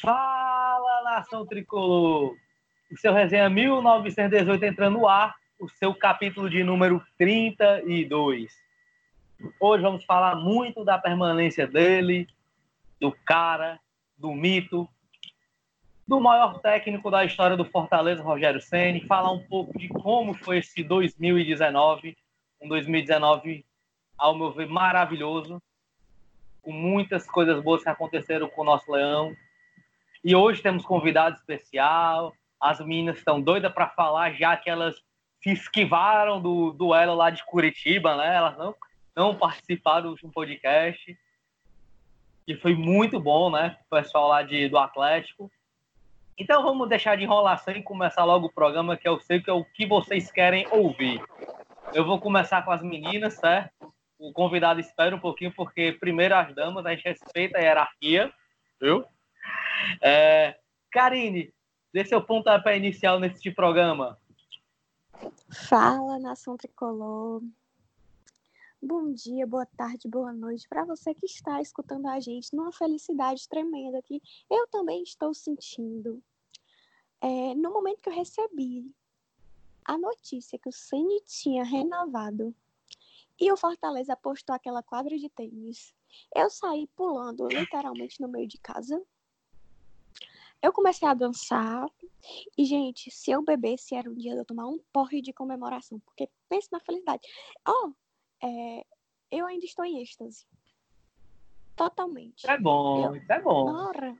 Fala, nação tricolor! O seu resenha 1918 entrando no ar, o seu capítulo de número 32. Hoje vamos falar muito da permanência dele, do cara, do mito, do maior técnico da história do Fortaleza, Rogério Ceni, falar um pouco de como foi esse 2019, um 2019 ao meu ver maravilhoso, com muitas coisas boas que aconteceram com o nosso Leão. E hoje temos convidado especial. As meninas estão doidas para falar, já que elas se esquivaram do duelo lá de Curitiba, né? Elas não, não participaram do podcast. E foi muito bom, né? O pessoal lá de, do Atlético. Então vamos deixar de enrolação e começar logo o programa, que eu sei que é o que vocês querem ouvir. Eu vou começar com as meninas, certo? O convidado espera um pouquinho, porque primeiro as damas, a gente respeita a hierarquia, viu? É, Karine, dê seu pontapé inicial nesse programa. Fala, nação tricolor. Bom dia, boa tarde, boa noite para você que está escutando a gente numa felicidade tremenda que eu também estou sentindo é, no momento que eu recebi a notícia que o Ceni tinha renovado e o Fortaleza postou aquela quadra de tênis, eu saí pulando literalmente no meio de casa. Eu comecei a dançar. E, gente, se eu bebesse, era um dia de eu tomar um porre de comemoração. Porque pense na felicidade. Ó, oh, é, eu ainda estou em êxtase. Totalmente. É bom, eu, isso é bom. Ora,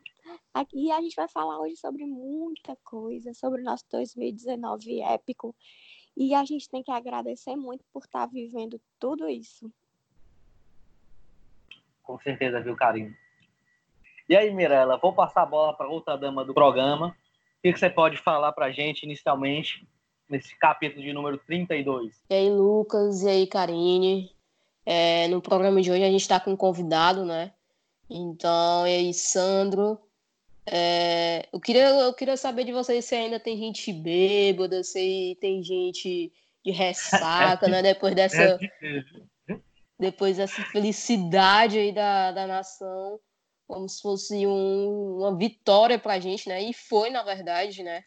e a gente vai falar hoje sobre muita coisa, sobre o nosso 2019 épico. E a gente tem que agradecer muito por estar tá vivendo tudo isso. Com certeza, viu, carinho. E aí, Mirella, vou passar a bola para outra dama do programa. O que, que você pode falar para a gente inicialmente, nesse capítulo de número 32? E aí, Lucas, e aí, Karine. É, no programa de hoje a gente está com um convidado, né? Então, e aí, Sandro. É, eu, queria, eu queria saber de vocês se ainda tem gente bêbada, se tem gente de ressaca, né? Depois dessa, é depois dessa felicidade aí da, da nação, como se fosse um, uma vitória pra gente, né? E foi, na verdade, né?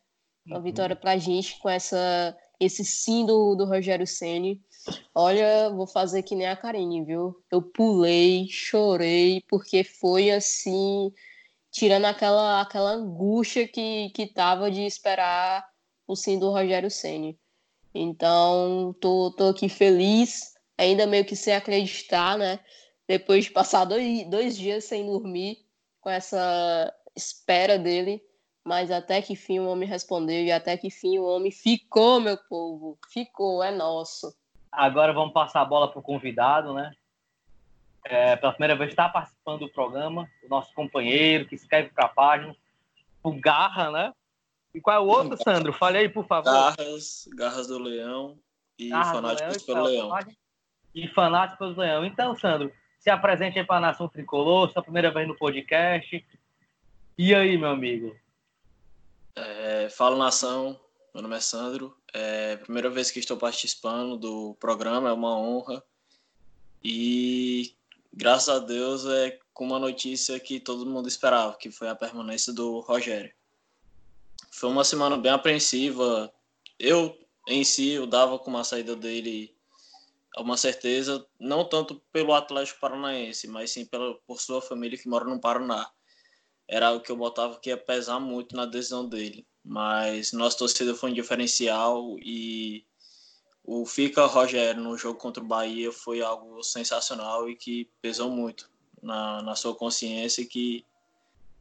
Uma uhum. vitória pra gente com essa, esse sim do, do Rogério Ceni. Olha, vou fazer que nem a Karine, viu? Eu pulei, chorei, porque foi assim tirando aquela, aquela angústia que, que tava de esperar o sim do Rogério Ceni. Então, tô, tô aqui feliz, ainda meio que sem acreditar, né? Depois de passar dois, dois dias sem dormir, com essa espera dele, mas até que fim o homem respondeu e até que fim o homem ficou, meu povo, ficou, é nosso. Agora vamos passar a bola para o convidado, né? é, pela primeira vez está participando do programa, o nosso companheiro que escreve para a página, o Garra, né? E qual é o outro, Sandro? Fale aí, por favor. Garras, Garras do Leão e Garras Fanáticos Leão, pelo Leão. E Fanáticos do Leão. Então, Sandro, se apresente aí para a Nação Tricolor, sua primeira vez no podcast. E aí, meu amigo? É, fala, Nação. Meu nome é Sandro. É primeira vez que estou participando do programa, é uma honra. E graças a Deus, é com uma notícia que todo mundo esperava, que foi a permanência do Rogério. Foi uma semana bem apreensiva. Eu, em si, eu dava com uma saída dele uma certeza, não tanto pelo Atlético Paranaense, mas sim pela, por sua família que mora no Paraná. Era algo que eu botava que ia pesar muito na decisão dele. Mas nossa torcida foi um diferencial e o Fica Rogério no jogo contra o Bahia foi algo sensacional e que pesou muito na, na sua consciência que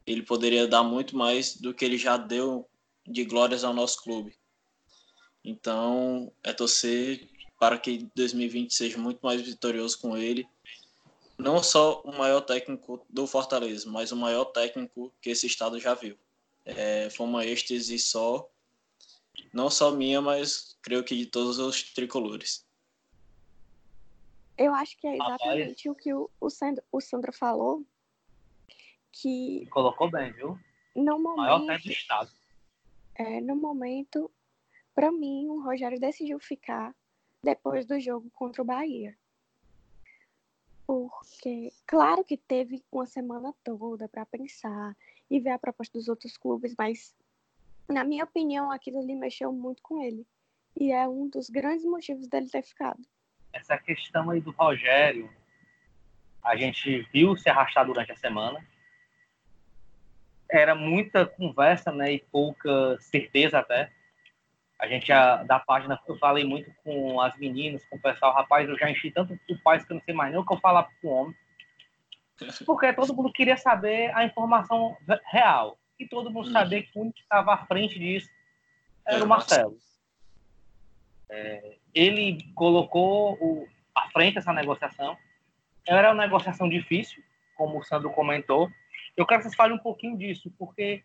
ele poderia dar muito mais do que ele já deu de glórias ao nosso clube. Então, é torcer para que 2020 seja muito mais vitorioso com ele. Não só o maior técnico do Fortaleza, mas o maior técnico que esse estado já viu. É, foi uma êxtase só não só minha, mas creio que de todos os tricolores. Eu acho que é exatamente Rapaz. o que o, o, Sandro, o Sandro falou. Que. Colocou bem, viu? No momento. Maior do estado. É, no momento, para mim, o Rogério decidiu ficar depois do jogo contra o Bahia. Porque, claro que teve uma semana toda para pensar e ver a proposta dos outros clubes, mas na minha opinião, aquilo ali mexeu muito com ele. E é um dos grandes motivos dele ter ficado. Essa questão aí do Rogério, a gente viu se arrastar durante a semana. Era muita conversa, né, e pouca certeza até. A gente, já, da página, eu falei muito com as meninas, com o pessoal, rapaz, eu já enchi tanto o pais que eu não sei mais nem o que eu falar com o homem. Porque todo mundo queria saber a informação real. E todo mundo uhum. sabia que o único que estava à frente disso era o Marcelo. É, ele colocou o, à frente essa negociação. Era uma negociação difícil, como o Sandro comentou. Eu quero que vocês falem um pouquinho disso, porque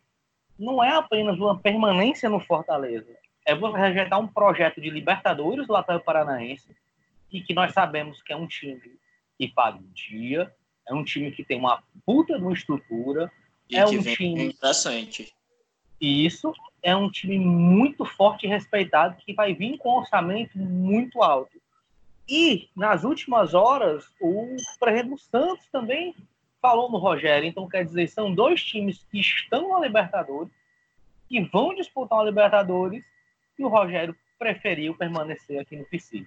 não é apenas uma permanência no Fortaleza. É você rejeitar um projeto de Libertadores do Atlético Paranaense, e que nós sabemos que é um time que paga em dia, é um time que tem uma puta de uma estrutura, e é um time interessante. E isso é um time muito forte e respeitado que vai vir com um orçamento muito alto. E nas últimas horas, o presidente Santos também falou no Rogério. Então, quer dizer, são dois times que estão na Libertadores, que vão disputar a Libertadores, e o Rogério preferiu permanecer aqui no PC.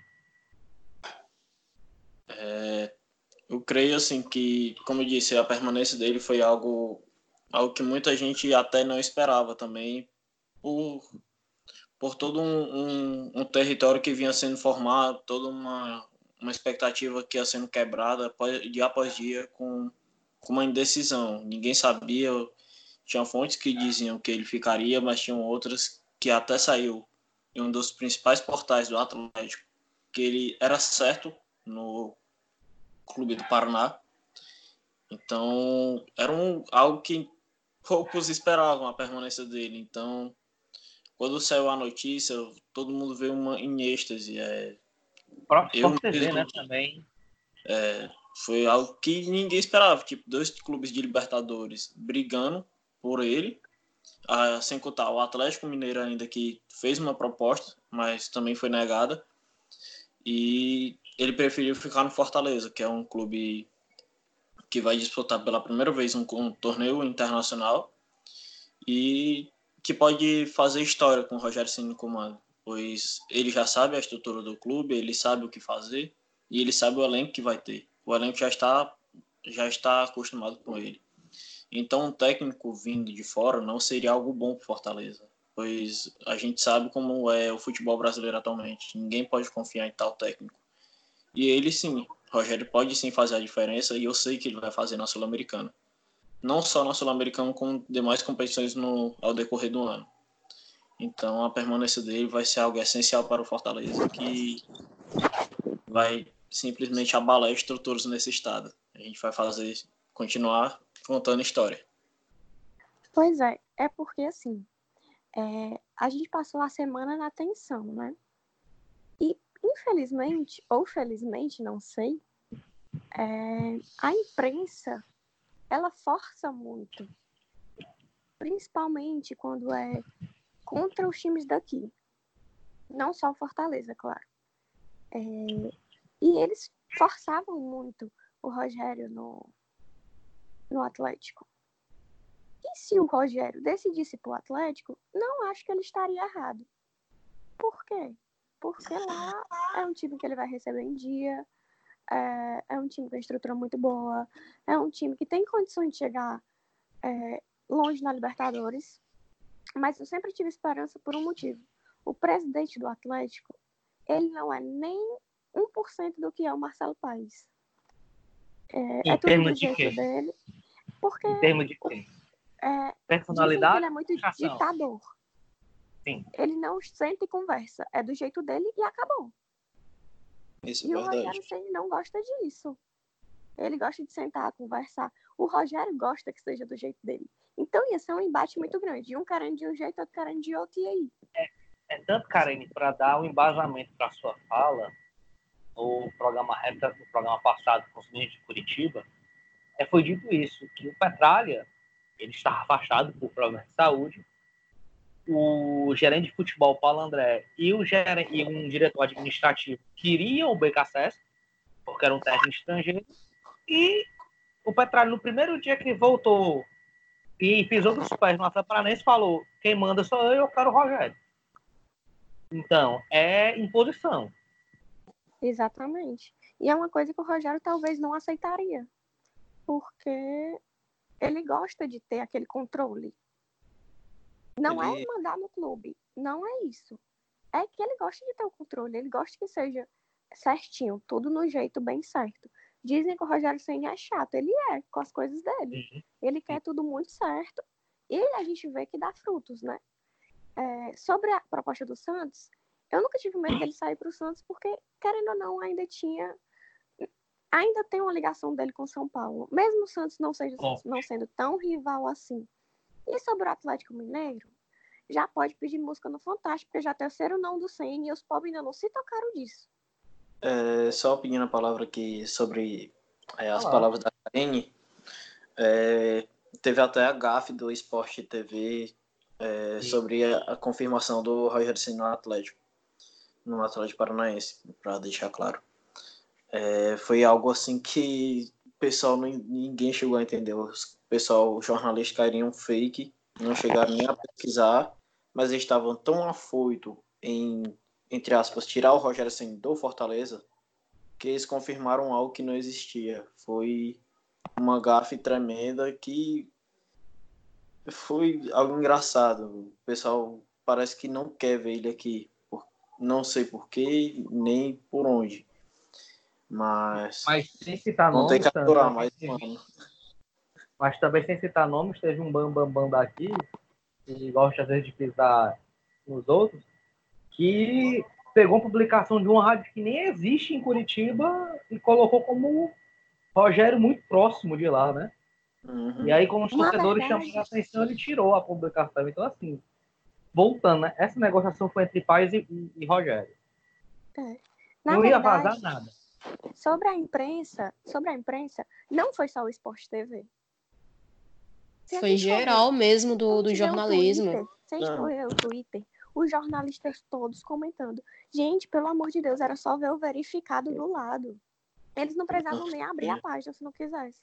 É, eu creio assim que, como eu disse, a permanência dele foi algo algo que muita gente até não esperava também, por, por todo um, um, um território que vinha sendo formado, toda uma, uma expectativa que ia sendo quebrada dia após dia com, com uma indecisão. Ninguém sabia, tinha fontes que diziam que ele ficaria, mas tinham outras que até saiu em um dos principais portais do Atlético, que ele era certo no Clube do Paraná. Então, era um, algo que poucos esperavam a permanência dele. Então, quando saiu a notícia, todo mundo veio uma, em êxtase. É, eu TV, né, também. É, foi algo que ninguém esperava. Tipo, dois clubes de Libertadores brigando por ele. Sem contar o Atlético Mineiro ainda que fez uma proposta, mas também foi negada. E ele preferiu ficar no Fortaleza, que é um clube que vai disputar pela primeira vez um, um torneio internacional e que pode fazer história com o Rogério Ceni no comando, pois ele já sabe a estrutura do clube, ele sabe o que fazer e ele sabe o elenco que vai ter. O elenco já está já está acostumado com ele. Então, um técnico vindo de fora não seria algo bom para Fortaleza, pois a gente sabe como é o futebol brasileiro atualmente. Ninguém pode confiar em tal técnico. E ele sim, Rogério pode sim fazer a diferença e eu sei que ele vai fazer na Sul-Americana. Não só na Sul-Americana, como demais competições no, ao decorrer do ano. Então a permanência dele vai ser algo essencial para o Fortaleza, que vai simplesmente abalar estruturas nesse estado. A gente vai fazer, continuar contando história. Pois é, é porque assim, é, a gente passou a semana na tensão, né? E infelizmente, ou felizmente, não sei, é, a imprensa ela força muito, principalmente quando é contra os times daqui, não só o Fortaleza, claro. É, e eles forçavam muito o Rogério no, no Atlético. E se o Rogério decidisse para o Atlético, não acho que ele estaria errado. Por quê? porque lá é um time que ele vai receber em dia, é, é um time com estrutura muito boa, é um time que tem condições de chegar é, longe na Libertadores, mas eu sempre tive esperança por um motivo. O presidente do Atlético, ele não é nem 1% do que é o Marcelo Paes. É, em é tudo do jeito quê? dele. Porque em termos de quê? É, Personalidade? ele é muito ditador. Sim. Ele não senta e conversa. É do jeito dele e acabou. Isso e é o. Rogério Ceni não gosta disso. Ele gosta de sentar, conversar. O Rogério gosta que seja do jeito dele. Então ia ser um embate muito grande. Um querendo de um jeito, outro querendo de outro, e aí? É, é tanto, Karine, para dar um embasamento para sua fala, no programa no programa passado com os meninos de Curitiba, é, foi dito isso, que o Petralha, ele estava afastado por problemas de saúde, o gerente de futebol, Paulo André, e, o gerente, e um diretor administrativo queriam o BKSS, porque era um técnico estrangeiro, e o Petralho, no primeiro dia que voltou e pisou dos pés no Atlético Paranaense falou: quem manda sou eu, eu quero o Rogério. Então, é imposição. Exatamente. E é uma coisa que o Rogério talvez não aceitaria. Porque ele gosta de ter aquele controle. Não é ele... é mandar no clube. Não é isso. É que ele gosta de ter o controle. Ele gosta que seja certinho, tudo no jeito bem certo. Dizem que o Rogério Senna é chato. Ele é, com as coisas dele. Uhum. Ele quer tudo muito certo. E a gente vê que dá frutos, né? É, sobre a proposta do Santos, eu nunca tive medo dele sair para o Santos, porque, querendo ou não, ainda tinha. Ainda tem uma ligação dele com São Paulo. Mesmo o Santos não, seja, não sendo tão rival assim. E sobre o Atlético Mineiro, já pode pedir música no Fantástico, porque já tem o terceiro não do Senna e os pobres ainda não se tocaram disso. É, só pedindo a palavra aqui sobre é, as palavras da Karine. É, teve até a GAF do Esporte TV é, sobre a, a, confirmação do Roger Ceni no Atlético, no Atlético Paranaense, para deixar claro. É, foi algo assim que o pessoal ninguém chegou a entender. O pessoal, os jornalistas caíram fake, não chegaram nem a pesquisar, mas eles estavam tão afoitos em entre aspas, tirar o Rogério Senna do Fortaleza, que eles confirmaram algo que não existia. Foi uma gafe tremenda que foi algo engraçado. O pessoal parece que não quer ver ele aqui. Não sei porquê, nem por onde. Mas. Mas sem citar não nomes. Não tem que aturar mais, mano. Mas também sem citar nomes, teve um bambambam bam, bam daqui, que gosta às vezes de pisar nos outros, que pegou uma publicação de uma rádio que nem existe em Curitiba e colocou como Rogério muito próximo de lá, né? Uhum. E aí, como os torcedores chamaram a atenção, ele tirou a publicação. Então, assim, voltando, né? Essa negociação foi entre Paz e, e, Rogério. É. não verdade, ia vazar nada. Sobre a imprensa, sobre a imprensa, não foi só o Esporte TV. foi geral mesmo do, do jornalismo. Você escolheu o Twitter os jornalistas todos comentando. Gente, pelo amor de Deus, era só ver o verificado do lado. Eles não precisavam nem abrir a página se não quisesse.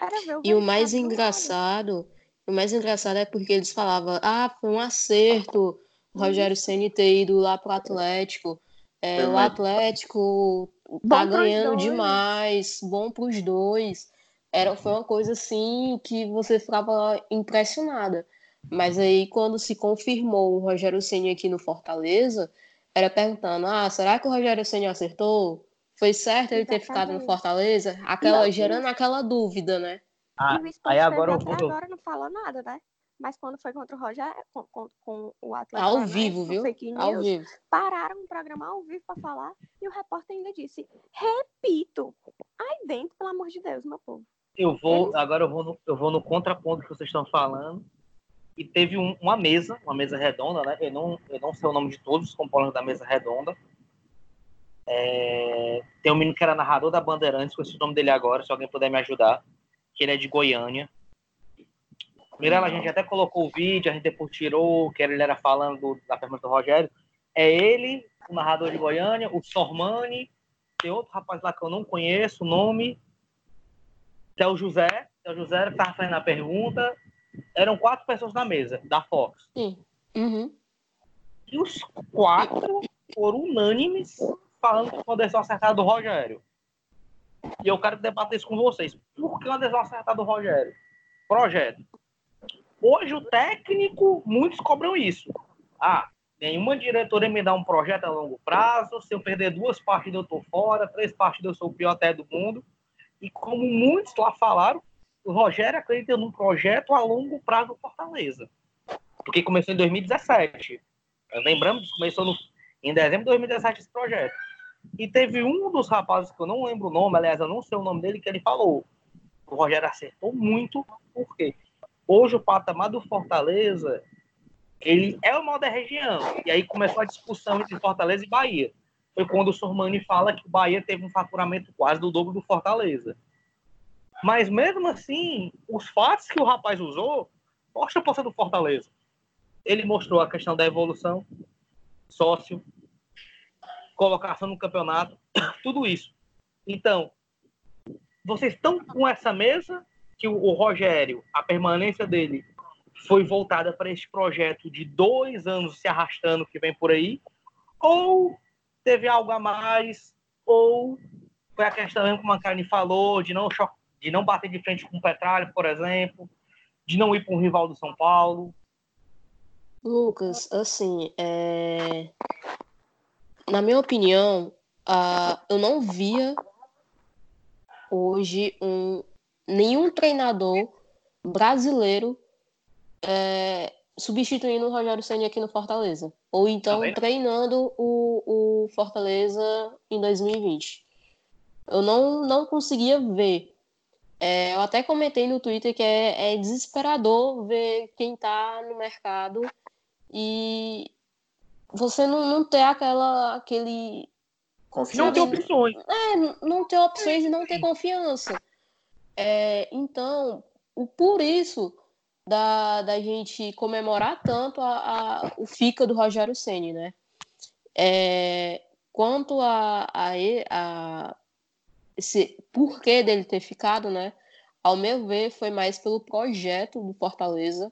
Era ver o e o mais engraçado, o mais engraçado é porque eles falavam, ah, foi um acerto o Rogério Ceni ter ido lá pro Atlético. É, o Atlético tá ganhando demais, bom pros dois. Era, foi uma coisa assim que você ficava impressionada. Mas aí, quando se confirmou o Rogério Ceni aqui no Fortaleza, era perguntando: ah, será que o Rogério Ceni acertou? Foi certo ele ter ficado no Fortaleza? Aquela, gerando aquela dúvida, né? Ah, aí agora eu vou... agora não falou nada, né? Mas quando foi contra o Rogério, com, com, com o Atlético ao vivo, viu? News, ao vivo. pararam o programa ao vivo para falar e o repórter ainda disse: repito, aí dentro, pelo amor de Deus, meu povo. Eu vou, Eles... agora eu vou, no, eu vou no contraponto que vocês estão falando e teve um, uma mesa, uma mesa redonda, né? Eu não, eu não sei o nome de todos os componentes da mesa redonda. É, tem um menino que era narrador da Bandeirantes, conheci o nome dele agora, se alguém puder me ajudar, que ele é de Goiânia. Mirella, a gente até colocou o vídeo, a gente depois tirou, que ele era falando do, da pergunta do Rogério. É ele, o narrador de Goiânia, o Sormani, tem outro rapaz lá que eu não conheço o nome, que é o José, que é o José que estava fazendo a pergunta, eram quatro pessoas na mesa, da Fox. Sim. Uhum. E os quatro foram unânimes falando que uma decisão acertada do Rogério. E eu quero debater isso com vocês. Por que uma decisão acertada do Rogério? Projeto. Hoje o técnico, muitos cobram isso. Ah, nenhuma diretoria me dá um projeto a longo prazo. Se eu perder duas partidas, eu tô fora. Três partidas, eu sou o pior até do mundo. E como muitos lá falaram, o Rogério acredita num projeto a longo prazo Fortaleza. Porque começou em 2017. Lembramos, começou no, em dezembro de 2017 esse projeto. E teve um dos rapazes, que eu não lembro o nome, aliás, eu não sei o nome dele, que ele falou. O Rogério acertou muito, porque hoje o patamar do Fortaleza, ele é o mal da região. E aí começou a discussão entre Fortaleza e Bahia. Foi quando o Sormani fala que o Bahia teve um faturamento quase do dobro do Fortaleza. Mas mesmo assim, os fatos que o rapaz usou mostram a força do Fortaleza. Ele mostrou a questão da evolução, sócio, colocação no campeonato, tudo isso. Então, vocês estão com essa mesa que o, Rogério, a permanência dele foi voltada para esse projeto de dois anos se arrastando que vem por aí, ou teve algo a mais, ou foi a questão, como a Karen falou, de não, de não bater de frente com o Petralha, por exemplo, de não ir para um rival do São Paulo. Lucas, assim, é... na minha opinião, uh, eu não via hoje um, nenhum treinador brasileiro é, substituindo o Rogério Senna aqui no Fortaleza. Ou então tá treinando o, o Fortaleza em 2020. Eu não, não conseguia ver. É, eu até comentei no Twitter que é, é desesperador ver quem está no mercado e você não, não ter aquela, aquele. Confiança. Não ter opções. É, não ter opções e não ter confiança. É, então, por isso da, da gente comemorar tanto a, a o FICA do Rogério Ceni, né? É, quanto a, a, a esse porquê dele ter ficado, né? Ao meu ver, foi mais pelo projeto do Fortaleza,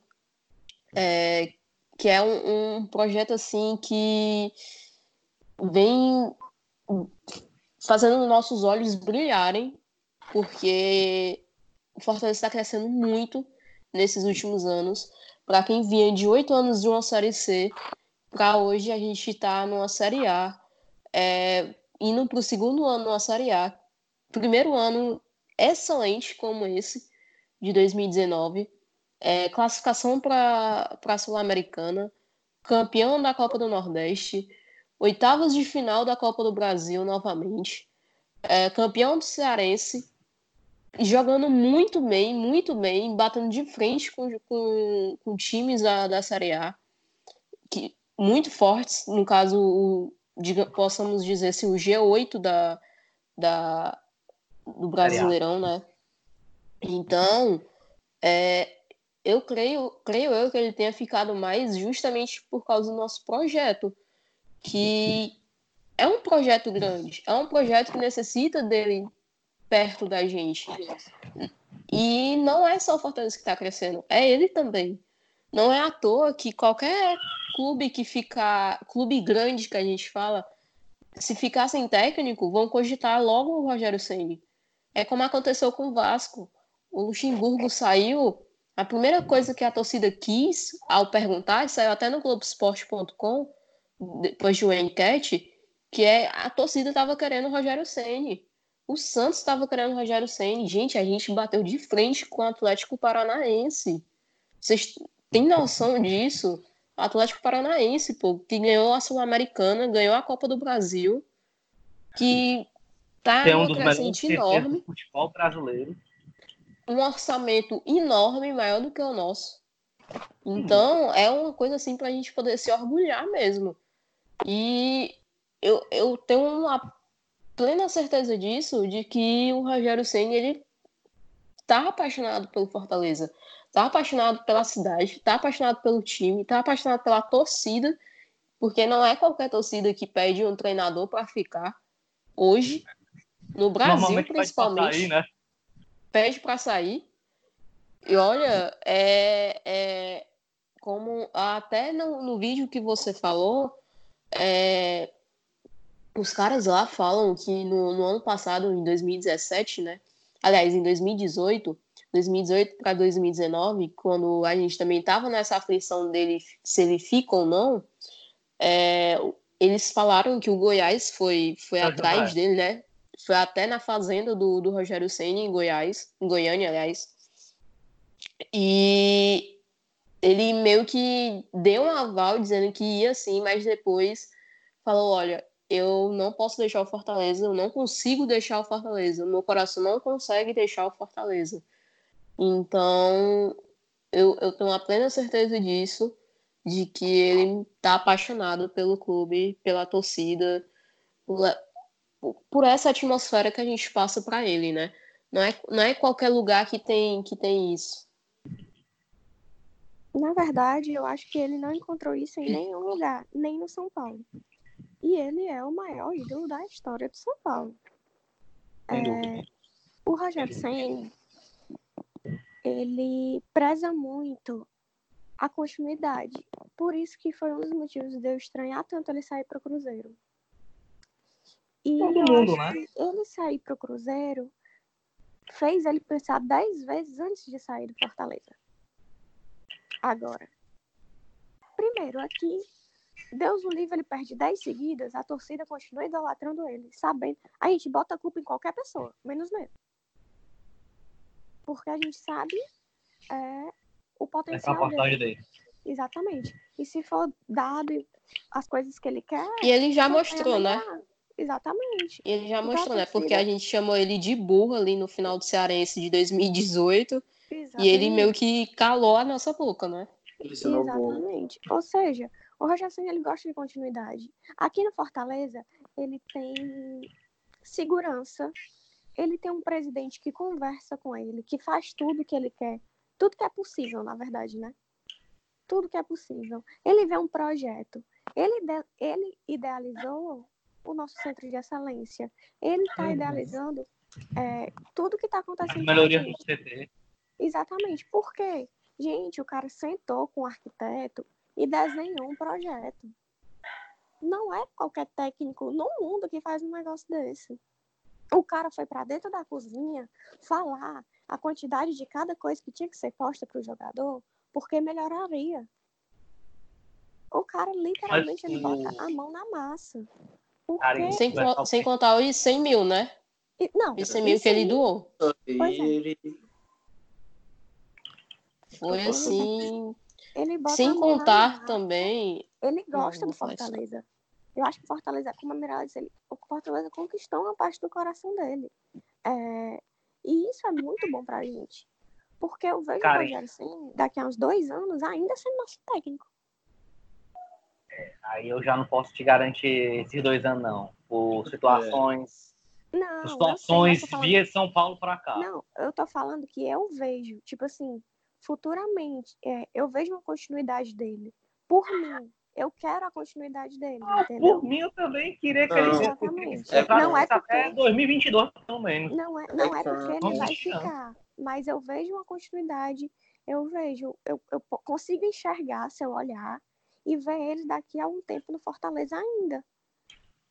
é, que é um, um projeto assim que vem fazendo nossos olhos brilharem, porque o Fortaleza está crescendo muito nesses últimos anos. Para quem vinha de oito anos de uma Série C, para hoje a gente está numa Série A, é, indo para o segundo ano numa Série A. Primeiro ano excelente como esse, de 2019. É, classificação para a Sul-Americana, campeão da Copa do Nordeste, oitavas de final da Copa do Brasil novamente, é, campeão do Cearense, jogando muito bem, muito bem, batendo de frente com, com, com times da, da Série A, que, muito fortes, no caso, o, diga, possamos dizer assim, o G8 da, da, do Brasileirão, né? Então, é, eu creio, creio eu que ele tenha ficado mais justamente por causa do nosso projeto, que é um projeto grande, é um projeto que necessita dele perto da gente. E não é só o Fortaleza que está crescendo, é ele também. Não é à toa que qualquer clube que ficar, clube grande que a gente fala, se ficar sem técnico, vão cogitar logo o Rogério Ceni. É como aconteceu com o Vasco. O Luxemburgo saiu, a primeira coisa que a torcida quis, ao perguntar, saiu até no Globoesporte.com, depois de uma enquete, que é a torcida estava querendo o Rogério Ceni. O Santos estava querendo o Rogério Senna. Gente, a gente bateu de frente com o Atlético Paranaense. Vocês têm noção disso? O Atlético Paranaense, pô, que ganhou a Sul-Americana, ganhou a Copa do Brasil, que tá é um dos crescente enorme. Do futebol brasileiro. Um orçamento enorme, maior do que o nosso. Então, é uma coisa assim para a gente poder se orgulhar mesmo. E eu, eu tenho uma plena certeza disso, de que o Rogério Senna, ele tá apaixonado pelo Fortaleza, tá apaixonado pela cidade, tá apaixonado pelo time, tá apaixonado pela torcida, porque não é qualquer torcida que pede um treinador para ficar hoje, no Brasil principalmente, sair, né? pede para sair. E olha, é, é como até no, no vídeo que você falou, é, os caras lá falam que no, no ano passado, em 2017, né? Aliás, em 2018, 2018 para 2019, quando a gente também estava nessa aflição dele se ele fica ou não, é, eles falaram que o Goiás foi, foi atrás dele, né? Foi até na fazenda do, do Rogério Senna em Goiás, em Goiânia, aliás. E ele meio que deu um aval dizendo que ia sim, mas depois falou: olha, eu não posso deixar o Fortaleza, eu não consigo deixar o Fortaleza, meu coração não consegue deixar o Fortaleza. Então, eu, eu tenho a plena certeza disso, de que ele está apaixonado pelo clube, pela torcida, por, por essa atmosfera que a gente passa para ele, né? Não é, não é qualquer lugar que tem, que tem isso. Na verdade, eu acho que ele não encontrou isso em nenhum lugar, nem no São Paulo. E ele é o maior ídolo da história do São Paulo. É, o Rogério Senna, ele preza muito a continuidade. Por isso que foi um dos motivos de eu estranhar tanto ele sair para o Cruzeiro. E Todo mundo, né? ele sair para o Cruzeiro fez ele pensar dez vezes antes de sair do Fortaleza. Agora, primeiro aqui, Deus o livre, ele perde dez seguidas, a torcida continua idolatrando ele, sabendo. A gente bota a culpa em qualquer pessoa, menos nele. Porque a gente sabe é, o é potencial portagem dele. dele. Exatamente. E se for dado as coisas que ele quer, E ele já mostrou, né? Exatamente. E ele já Então, mostrou, né? Porque a gente chamou ele de burro ali no final do Cearense de 2018 e ele Exatamente. meio que calou a nossa boca, né? Exatamente. Ou seja, o Roger Ceni, ele gosta de continuidade. Aqui no Fortaleza, ele tem segurança. Ele tem um presidente que conversa com ele, que faz tudo que ele quer. Tudo que é possível, na verdade, né? Tudo que é possível. Ele vê um projeto. Ele, ele idealizou o nosso centro de excelência. Ele está Uhum. idealizando é, tudo que está acontecendo. a melhorias gente. do CT. Exatamente. Por quê? Gente, o cara sentou com o arquiteto e desenhou um projeto. Não é qualquer técnico no mundo que faz um negócio desse. O cara foi para dentro da cozinha falar a quantidade de cada coisa que tinha que ser posta para o jogador, porque melhoraria. O cara literalmente ele o- bota a mão na massa. Porque... Sem, sem contar os 100 mil, né? E- Não, Os 100 mil que ele doou. Pois é. Foi assim. Ele bota Sem na contar também. Ele gosta não do falar isso. Fortaleza. Eu acho que o Fortaleza, como a Mirella disse, ele, o Fortaleza conquistou uma parte do coração dele. É, e isso é muito bom pra gente. Porque eu vejo o Rogério Ceni daqui a uns dois anos ainda sendo nosso técnico. Aí eu já não posso te garantir esses dois anos, não. Por situações, Não, situações sei, falando- via São Paulo pra cá. Não, eu tô falando que eu vejo, tipo assim, futuramente, é, eu vejo uma continuidade dele. Por mim, eu quero a continuidade dele, Ah, entendeu? por mim, eu também queria que Não. ele Exatamente. É, Não é até porque- 2022, pelo menos. Não é, não é porque ele vai 20 anos. ficar, mas eu vejo uma continuidade, eu vejo, eu, eu consigo enxergar se eu olhar e ver ele daqui a um tempo no Fortaleza ainda.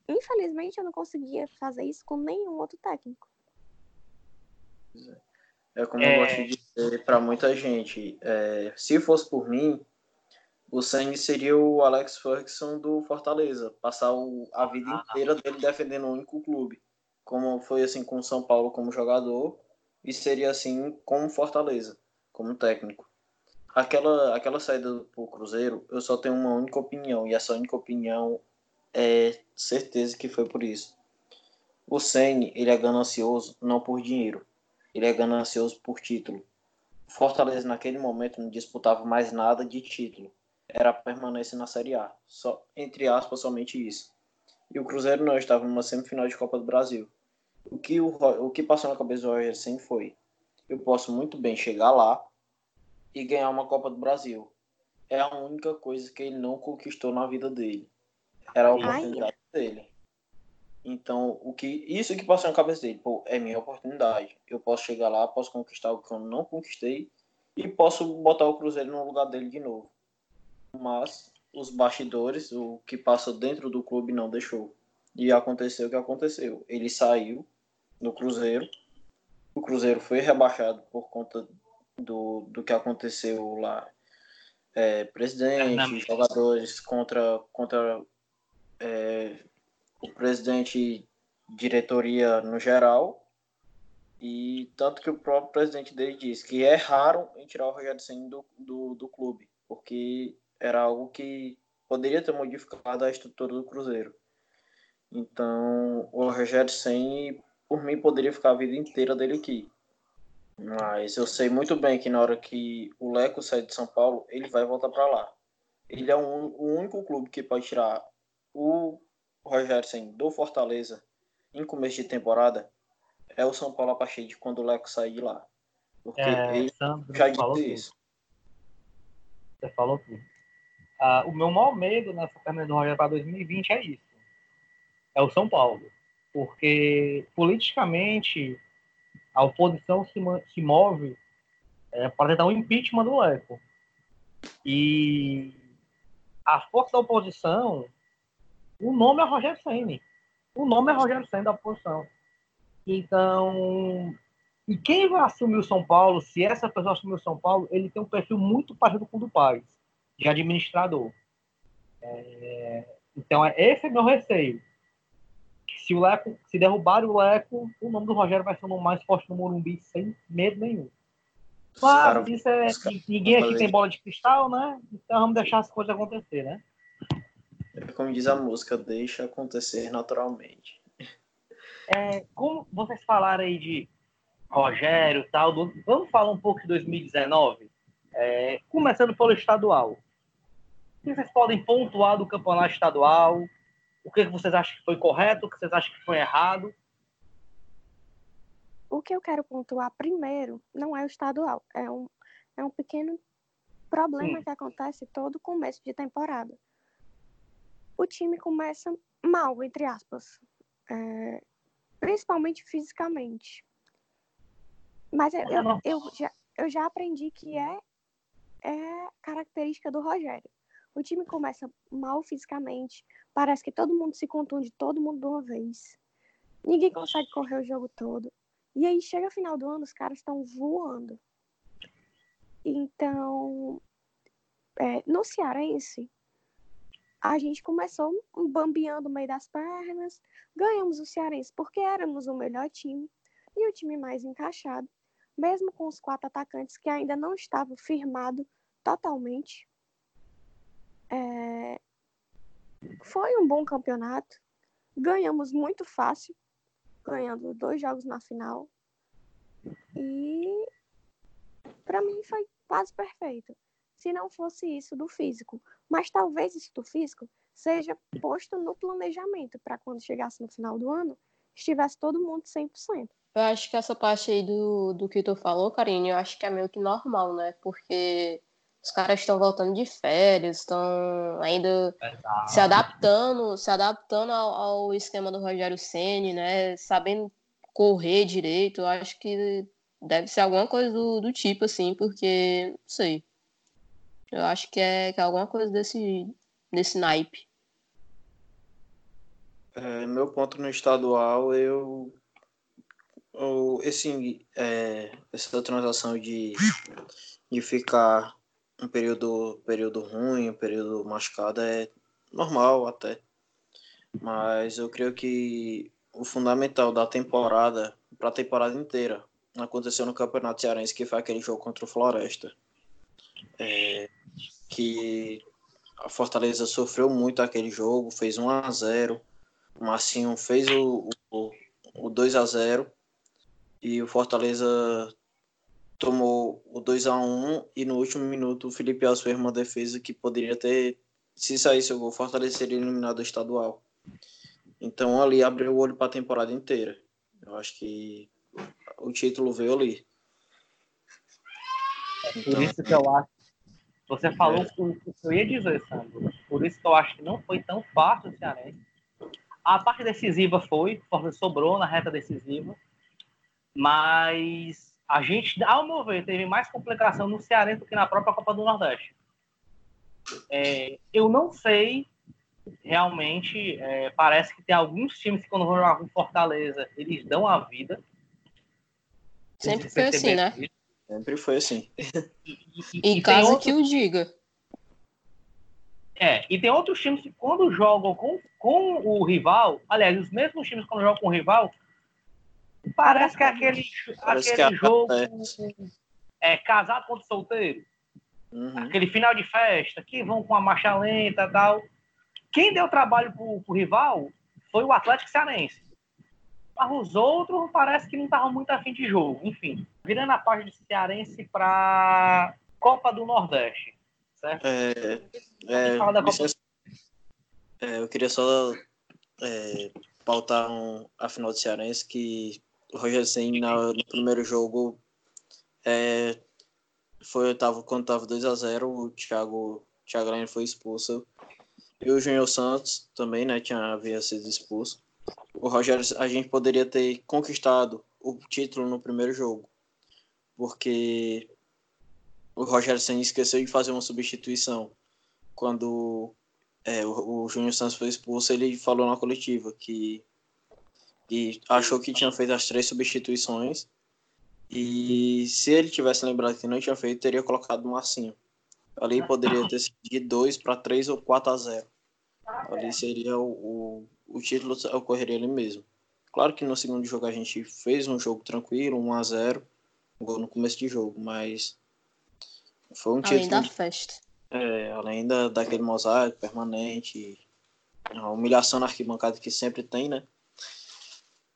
Infelizmente, eu não conseguia fazer isso com nenhum outro técnico. É como É. eu gosto de dizer para muita gente. é, se fosse por mim, o Senni seria o Alex Ferguson do Fortaleza. Passar o- a vida Ah. inteira dele defendendo um único clube. Como foi assim com o São Paulo como jogador. E seria assim com o Fortaleza, como técnico. Aquela, aquela saída pro Cruzeiro, eu só tenho uma única opinião. E essa única opinião é certeza que foi por isso. O Senni, ele é ganancioso não por dinheiro ele é ganancioso por título. O Fortaleza naquele momento não disputava mais nada de título. Era permanência na Série A. Só, entre aspas, somente isso. E o Cruzeiro não estava numa semifinal de Copa do Brasil. O que, o, o que passou na cabeça do Roger Ceni foi: eu posso muito bem chegar lá e ganhar uma Copa do Brasil. É a única coisa que ele não conquistou na vida dele. Era a oportunidade dele. Então, o que isso que passou na cabeça dele, pô, é minha oportunidade. Eu posso chegar lá, posso conquistar algo que eu não conquistei e posso botar o Cruzeiro no lugar dele de novo. Mas os bastidores, o que passou dentro do clube não deixou. E aconteceu o que aconteceu. Ele saiu do Cruzeiro. O Cruzeiro foi rebaixado por conta do, do que aconteceu lá. É, presidente, jogadores contra, contra é, o presidente, diretoria no geral, e tanto que o próprio presidente dele disse que erraram em tirar o Rogério Ceni do, do, do clube, porque era algo que poderia ter modificado a estrutura do Cruzeiro. Então, o Rogério Ceni, por mim, poderia ficar a vida inteira dele aqui. Mas eu sei muito bem que na hora que o Leco sair de São Paulo, ele vai voltar para lá. Ele é um, o único clube que pode tirar o Rogério Ceni do Fortaleza em começo de temporada é o São Paulo a partir de quando o Leco sair de lá. Porque É, ele Sandro já disse tudo. isso. Você falou tudo. Ah, o meu maior medo nessa permanência do Rogério para 2020 é isso. É o São Paulo. Porque politicamente a oposição se, se move é, para tentar um impeachment do Leco. E a força da oposição, o nome é Rogério Senni. O nome é Rogério Senni da oposição. Então, e quem vai assumir o São Paulo, se essa pessoa assumir o São Paulo, ele tem um perfil muito parecido com o do Paz, de administrador. É, então, é, esse é meu receio. Se o Leco, se derrubar o Leco, o nome do Rogério vai ser o nome mais forte no Morumbi, sem medo nenhum. Claro, isso é. Ninguém aqui tem bola de cristal, né? Então vamos deixar as coisas acontecer, né? É como diz a música, deixa acontecer naturalmente. É, como vocês falaram aí de Rogério e tal, do, vamos falar um pouco de 2019? É, começando pelo estadual. O que vocês podem pontuar do campeonato estadual? O que vocês acham que foi correto? O que vocês acham que foi errado? O que eu quero pontuar primeiro não é o estadual, é um, é um pequeno problema Sim. que acontece todo começo de temporada. O time começa mal, entre aspas, é, principalmente fisicamente. Mas eu, eu, eu, já, eu já aprendi que é, é característica do Rogério. O time começa mal fisicamente, parece que todo mundo se contunde, todo mundo de uma vez. Ninguém consegue correr o jogo todo. E aí chega final do ano, os caras estão voando. Então, é, no Cearense, a gente começou bambeando no meio das pernas, ganhamos o Cearense porque éramos o melhor time e o time mais encaixado, mesmo com os quatro atacantes que ainda não estavam firmados totalmente. É... Foi um bom campeonato, ganhamos muito fácil, ganhando dois jogos na final. E para mim foi quase perfeito. Se não fosse isso do físico, mas talvez isso do físico seja posto no planejamento para quando chegasse no final do ano, estivesse todo mundo 100%. Eu acho que essa parte aí do, do que tu falou, Karine, eu acho que é meio que normal, né? Porque os caras estão voltando de férias, estão ainda Exato. se adaptando, se adaptando ao, ao esquema do Rogério Ceni, né? Sabendo correr direito. Eu acho que deve ser alguma coisa do, do tipo, assim, porque não sei. Eu acho que é, que é alguma coisa desse, desse naipe. É, meu ponto no estadual, eu, eu esse, é, essa transação de, de ficar um período, período ruim, um período machucado é normal até. Mas eu creio que o fundamental da temporada, para a temporada inteira, aconteceu no Campeonato Cearense, que foi aquele jogo contra o Floresta. É, que a Fortaleza sofreu muito aquele jogo, fez 1 a 0 o Marcinho fez o, o, o 2 a 0 e o Fortaleza tomou o 2 a 1 e no último minuto o Felipe Alves fez uma defesa que poderia ter, se saísse o gol, Fortaleza seria eliminado do estadual. Então ali abriu o olho para a temporada inteira. Eu acho que o título veio ali. É por então, isso que eu acho. Você falou é. o que eu ia dizer, Sandro. Por isso que eu acho que não foi tão fácil o Cearense. A parte decisiva foi, Fortaleza sobrou na reta decisiva, mas a gente, ao meu ver, teve mais complicação no Cearense do que na própria Copa do Nordeste. É, eu não sei, realmente, é, parece que tem alguns times que quando vão jogar com Fortaleza, eles dão a vida. Sempre foi assim, né? Sempre foi assim. E, e, em caso outro... que o diga. É, e tem outros times que quando jogam com, com o rival, aliás, os mesmos times quando jogam com o rival, Parece que é aquele, Parece aquele que é jogo é, casado contra solteiro. Uhum. Aquele final de festa, que vão com a marcha lenta e tal. Quem deu trabalho pro, pro rival foi o Atlético Cearense. Mas os outros parece que não estavam muito afim de jogo. Enfim, virando a parte do Cearense para Copa do Nordeste. Certo? É, é, Copa... é, eu queria só é, pautar um, a final do Cearense que o Roger Senna no primeiro jogo é, foi tava, quando estava 2 a 0 o Thiago, Thiago Lane foi expulso. E o Júnior Santos também, né, tinha, havia sido expulso. O Rogério, a gente poderia ter conquistado o título no primeiro jogo, porque o Rogério Senna esqueceu de fazer uma substituição. Quando é, o, o Júnior Santos foi expulso, ele falou na coletiva que, que achou que tinha feito as três substituições e se ele tivesse lembrado que não tinha feito, teria colocado o Marcinho. Ali poderia ter sido de 2 para 3 ou 4 a 0. Ali seria o, o, o título ocorreria ali mesmo. Claro que no segundo jogo a gente fez um jogo tranquilo, 1 a 0 um gol no começo de jogo, mas foi um além título. da festa. É, além da, daquele mosaico permanente, a humilhação na arquibancada que sempre tem, né?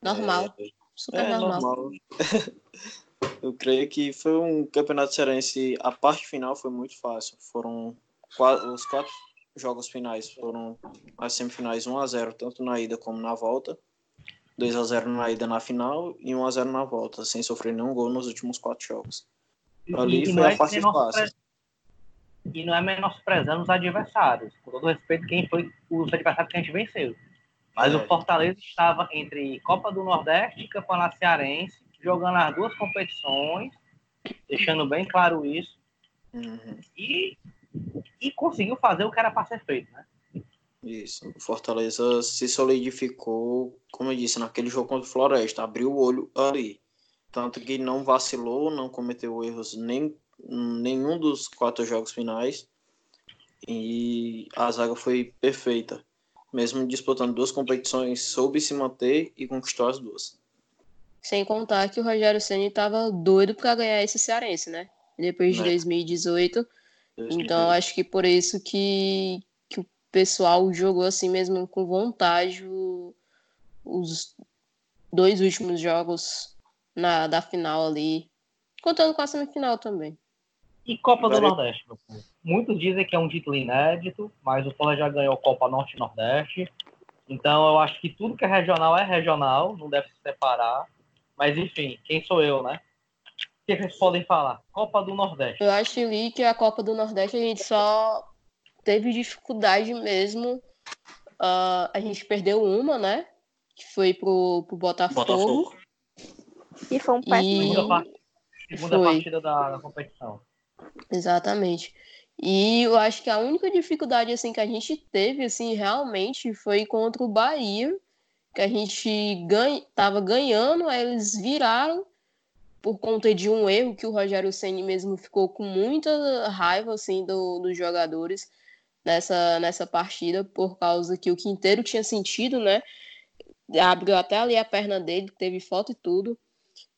Normal. É, Super é normal. normal. Eu creio que foi um campeonato cearense. A parte final foi muito fácil. Foram quatro, os quatro jogos finais foram as semifinais 1 a 0 tanto na ida como na volta. 2 a 0 na ida na final e 1 a 0 na volta, sem sofrer nenhum gol nos últimos quatro jogos. Ali E- foi a é parte menospre- fácil. E não é menosprezando os adversários. Com todo respeito, quem foi os adversários que a gente venceu. Mas É. o Fortaleza estava entre Copa do Nordeste e Campeonato Cearense, jogando as duas competições, deixando bem claro isso. Uhum. E, e conseguiu fazer o que era para ser feito, né? Isso. O Fortaleza se solidificou, como eu disse, naquele jogo contra o Floresta. Abriu o olho ali. Tanto que não vacilou, não cometeu erros nem nenhum dos quatro jogos finais. E a zaga foi perfeita. Mesmo disputando duas competições, soube se manter e conquistou as duas. Sem contar que o Rogério Ceni tava doido pra ganhar esse cearense, né? Depois de É. 2018. Então, acho que por isso que, pessoal jogou assim mesmo com vontade o- os dois últimos jogos na, da final ali. Contando com a semifinal também. E Copa do Nordeste, meu povo. Muitos dizem que é um título inédito, mas o Fortaleza já ganhou Copa Norte e Nordeste. Então eu acho que tudo que é regional é regional, não deve se separar. Mas enfim, quem sou eu, né? O que vocês podem falar? Copa do Nordeste. Eu acho ali que a Copa do Nordeste a gente só teve dificuldade mesmo. Ah, a gente perdeu uma, né? Que foi pro, pro Botafogo. Botafogo. E foi um péssimo E- segunda Foi. partida da, da competição. Exatamente. E eu acho que a única dificuldade assim que a gente teve assim realmente foi contra o Bahia, que a gente ganha, tava ganhando, aí eles viraram por conta de um erro que o Rogério Ceni mesmo ficou com muita raiva assim do- dos jogadores nessa nessa partida por causa que o Quinteiro tinha sentido, né? Abriu até ali a perna dele, teve foto e tudo.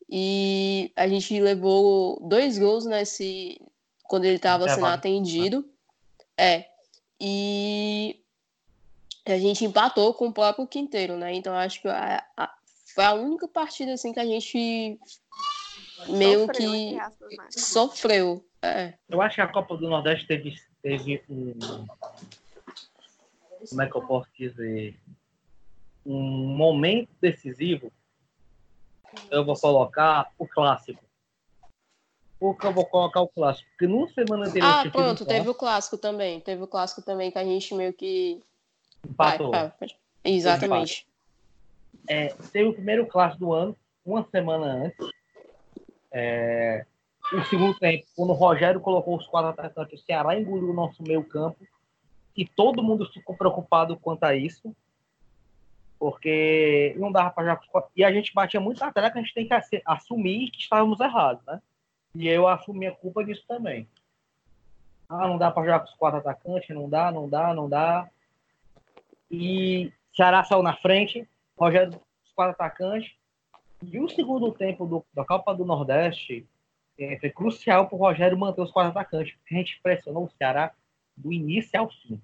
E a gente levou dois gols nesse quando ele estava sendo Intervalo. atendido. É. E a gente empatou com o próprio Quinteiro, né? Então acho que a- a- foi a única partida assim que a gente meio Sofreu, que aspas, né? sofreu. É. Eu acho que a Copa do Nordeste teve, teve um. Como é que eu posso dizer? Um momento decisivo. Eu vou colocar o clássico. Por que eu vou colocar o clássico? Porque numa semana anterior Ah, pronto, um teve o clássico também. Teve o clássico também que a gente meio que. empatou. Vai, vai, vai. Exatamente. É, teve o primeiro clássico do ano, uma semana antes. É, o segundo tempo, quando o Rogério colocou os quatro atacantes, o Ceará engoliu o nosso meio campo. E todo mundo ficou preocupado quanto a isso. Porque não dava para jogar. E a gente batia muito na tela que a gente tem que assu- assumir que estávamos errados, né? E eu assumi a culpa disso também. Ah, não dá para jogar com os quatro atacantes, não dá, não dá, não dá. E Ceará saiu na frente, Rogério os quatro atacantes. E o segundo tempo do- da Copa do Nordeste eh, foi crucial para o Rogério manter os quatro atacantes. porque A gente pressionou o Ceará do início ao fim.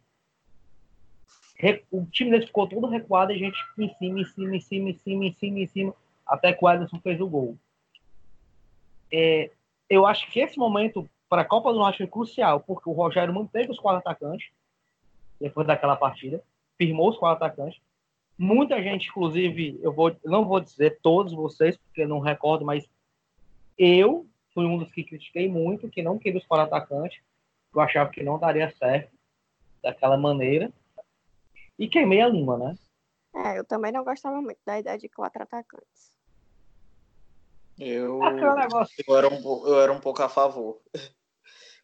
O time dele ficou todo recuado e a gente em cima, em cima, em cima, em cima, em cima, em cima, até que o Ederson fez o gol. É, eu acho que esse momento para a Copa do Norte foi crucial, porque o Rogério manteve os quatro atacantes depois daquela partida, firmou os quatro atacantes. Muita gente, inclusive, eu vou, não vou dizer todos vocês, porque não recordo, mas eu fui um dos que critiquei muito, que não queria os quatro atacantes. Eu achava que não daria certo daquela maneira. E queimei a língua, né? É, eu também não gostava muito da ideia de quatro atacantes. Eu, eu, era um, eu era um pouco a favor.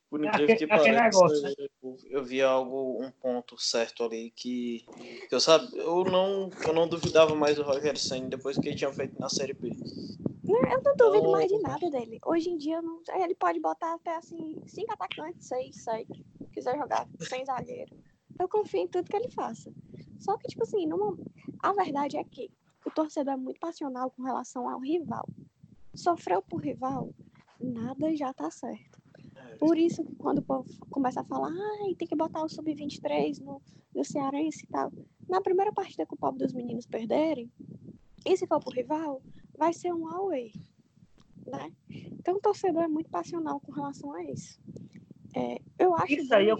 Por incrível que pareça, negócio, né? eu, eu vi algo, um ponto certo ali que, que eu sabe, eu não, eu não duvidava mais do Roger Senna depois que ele tinha feito na Série B. Eu não duvido mais de nada dele. Hoje em dia, não, ele pode botar até assim, cinco atacantes, seis, sete, quiser jogar sem zagueiro. Eu confio em tudo que ele faça. Só que, tipo assim, numa... a verdade é que o torcedor é muito passional com relação ao rival. Sofreu por rival, nada já tá certo. Por isso, quando o povo começa a falar, ai, tem que botar o sub-23 no, no Cearense e tal. Na primeira partida que o povo dos meninos perderem, e se for pro rival, vai ser um away. Né? Então o torcedor é muito passional com relação a isso. É, eu acho isso aí eu...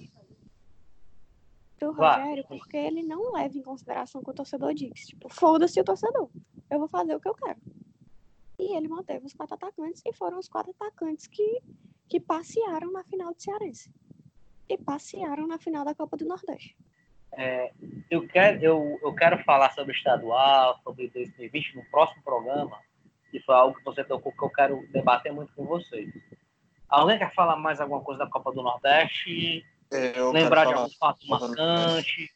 do Rogério, porque ele não leva em consideração o que o torcedor diz. Tipo, foda-se o torcedor. Eu vou fazer o que eu quero. E ele manteve os quatro atacantes e foram os quatro atacantes que que passearam na final do Cearense e passearam na final da Copa do Nordeste. É, eu, quero, eu, eu quero falar sobre estadual, sobre 2020 no próximo programa, e foi algo que você tocou que eu quero debater muito com vocês. Alguém quer falar mais alguma coisa da Copa do Nordeste? É, Lembrar de algum fato marcante?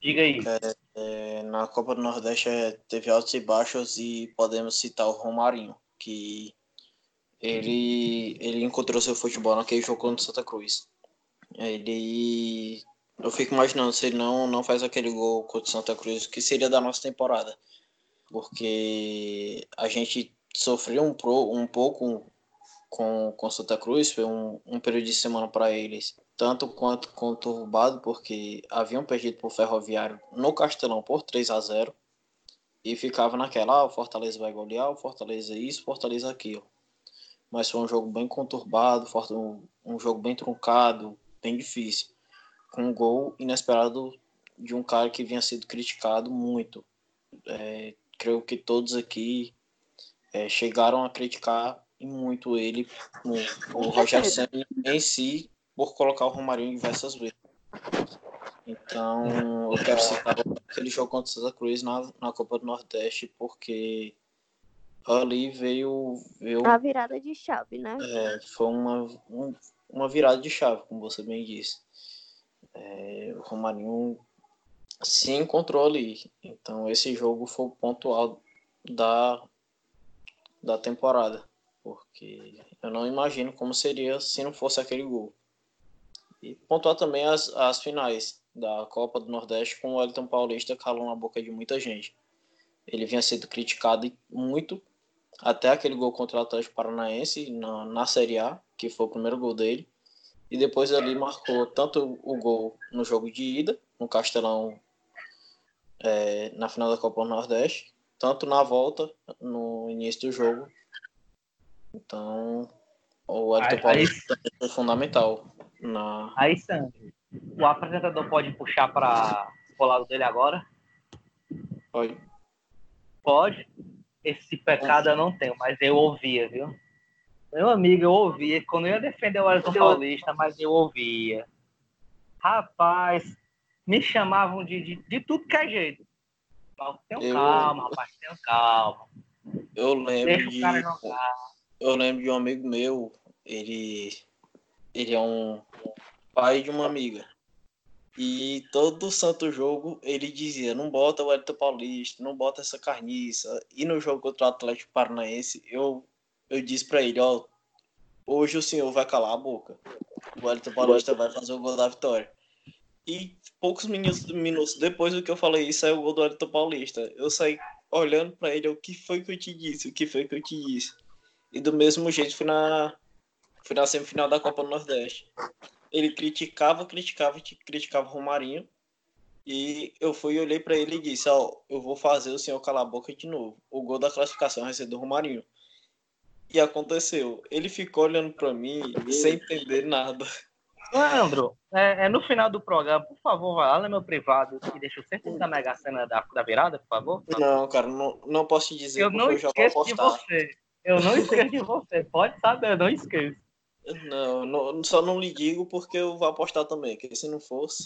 Diga aí. É, é, na Copa do Nordeste é, teve altos e baixos e podemos citar o Romarinho, que ele, ele encontrou seu futebol naquele jogo contra o Santa Cruz. Ele. Eu fico imaginando se ele não, não faz aquele gol contra o Santa Cruz, que seria da nossa temporada. Porque a gente sofreu um, pro, um pouco com, com Santa Cruz, foi um, um período de semana para eles, tanto quanto conturbado, porque haviam perdido para o Ferroviário no Castelão por 3 a 0 e ficava naquela, ah, o Fortaleza vai golear, o Fortaleza isso, o Fortaleza aquilo mas foi um jogo bem conturbado, um, jogo bem truncado, bem difícil. Com um gol inesperado de um cara que vinha sido criticado muito. É, creio que todos aqui é, chegaram a criticar muito ele, o, o Senna em si, por colocar o Romarinho diversas vezes. Então, eu quero citar aquele jogo contra o Santa Cruz na, na Copa do Nordeste, porque ali veio, veio a virada de chave, né? É, foi uma, um, uma virada de chave, como você bem disse. É, o Romarinho se encontrou ali. Então esse jogo foi o ponto alto da, da temporada. Porque eu não imagino como seria se não fosse aquele gol. E pontuar também as, as finais da Copa do Nordeste com o Wellington Paulista calou na boca de muita gente. Ele vinha sendo criticado muito até aquele gol contra o Atlético Paranaense na, na Série A, que foi o primeiro gol dele. E depois ali marcou tanto o gol no jogo de ida, no Castelão, é, na final da Copa do Nordeste, tanto na volta, no início do jogo. Então, o Elton Paulista é fundamental. Na... Aí, Sandro, o apresentador pode puxar para o lado dele agora? Pode. Pode? esse pecado eu não tenho, mas eu ouvia, viu? Meu amigo, eu ouvia. Quando eu ia defender o Elton Paulista, mas eu ouvia. Rapaz, me chamavam de, de, de tudo que é jeito. Tenham eu... calma, rapaz, tenham calma. Eu lembro Deixa de... o cara jogar. Eu lembro de um amigo meu, ele, ele é um pai de uma amiga. E todo santo jogo ele dizia: não bota o Elton Paulista, não bota essa carniça. E no jogo contra o Atlético Paranaense, eu, eu disse para ele: ó, hoje o senhor vai calar a boca. O Elton Paulista vai fazer o gol da vitória. E poucos minutos, depois do que eu falei isso, saiu o gol do Elton Paulista. Eu saí olhando para ele: o que foi que eu te disse? O que foi que eu te disse? E do mesmo jeito fui na, fui na semifinal da Copa do Nordeste ele criticava, criticava, criticava o Romarinho. E eu fui, olhei para ele e disse: Ó, oh, eu vou fazer o senhor calar a boca de novo. O gol da classificação vai ser do Romarinho. E aconteceu. Ele ficou olhando para mim sem entender nada. Leandro, é, é, no final do programa, por favor, vai lá no meu privado e deixa o centro da Mega Sena da, da virada, por favor. Não, cara, não, não posso te dizer. Eu não eu esqueço de você. Eu não esqueço de você. Pode saber, eu não esqueço. Não, não, só não lhe digo porque eu vou apostar também, que se não fosse.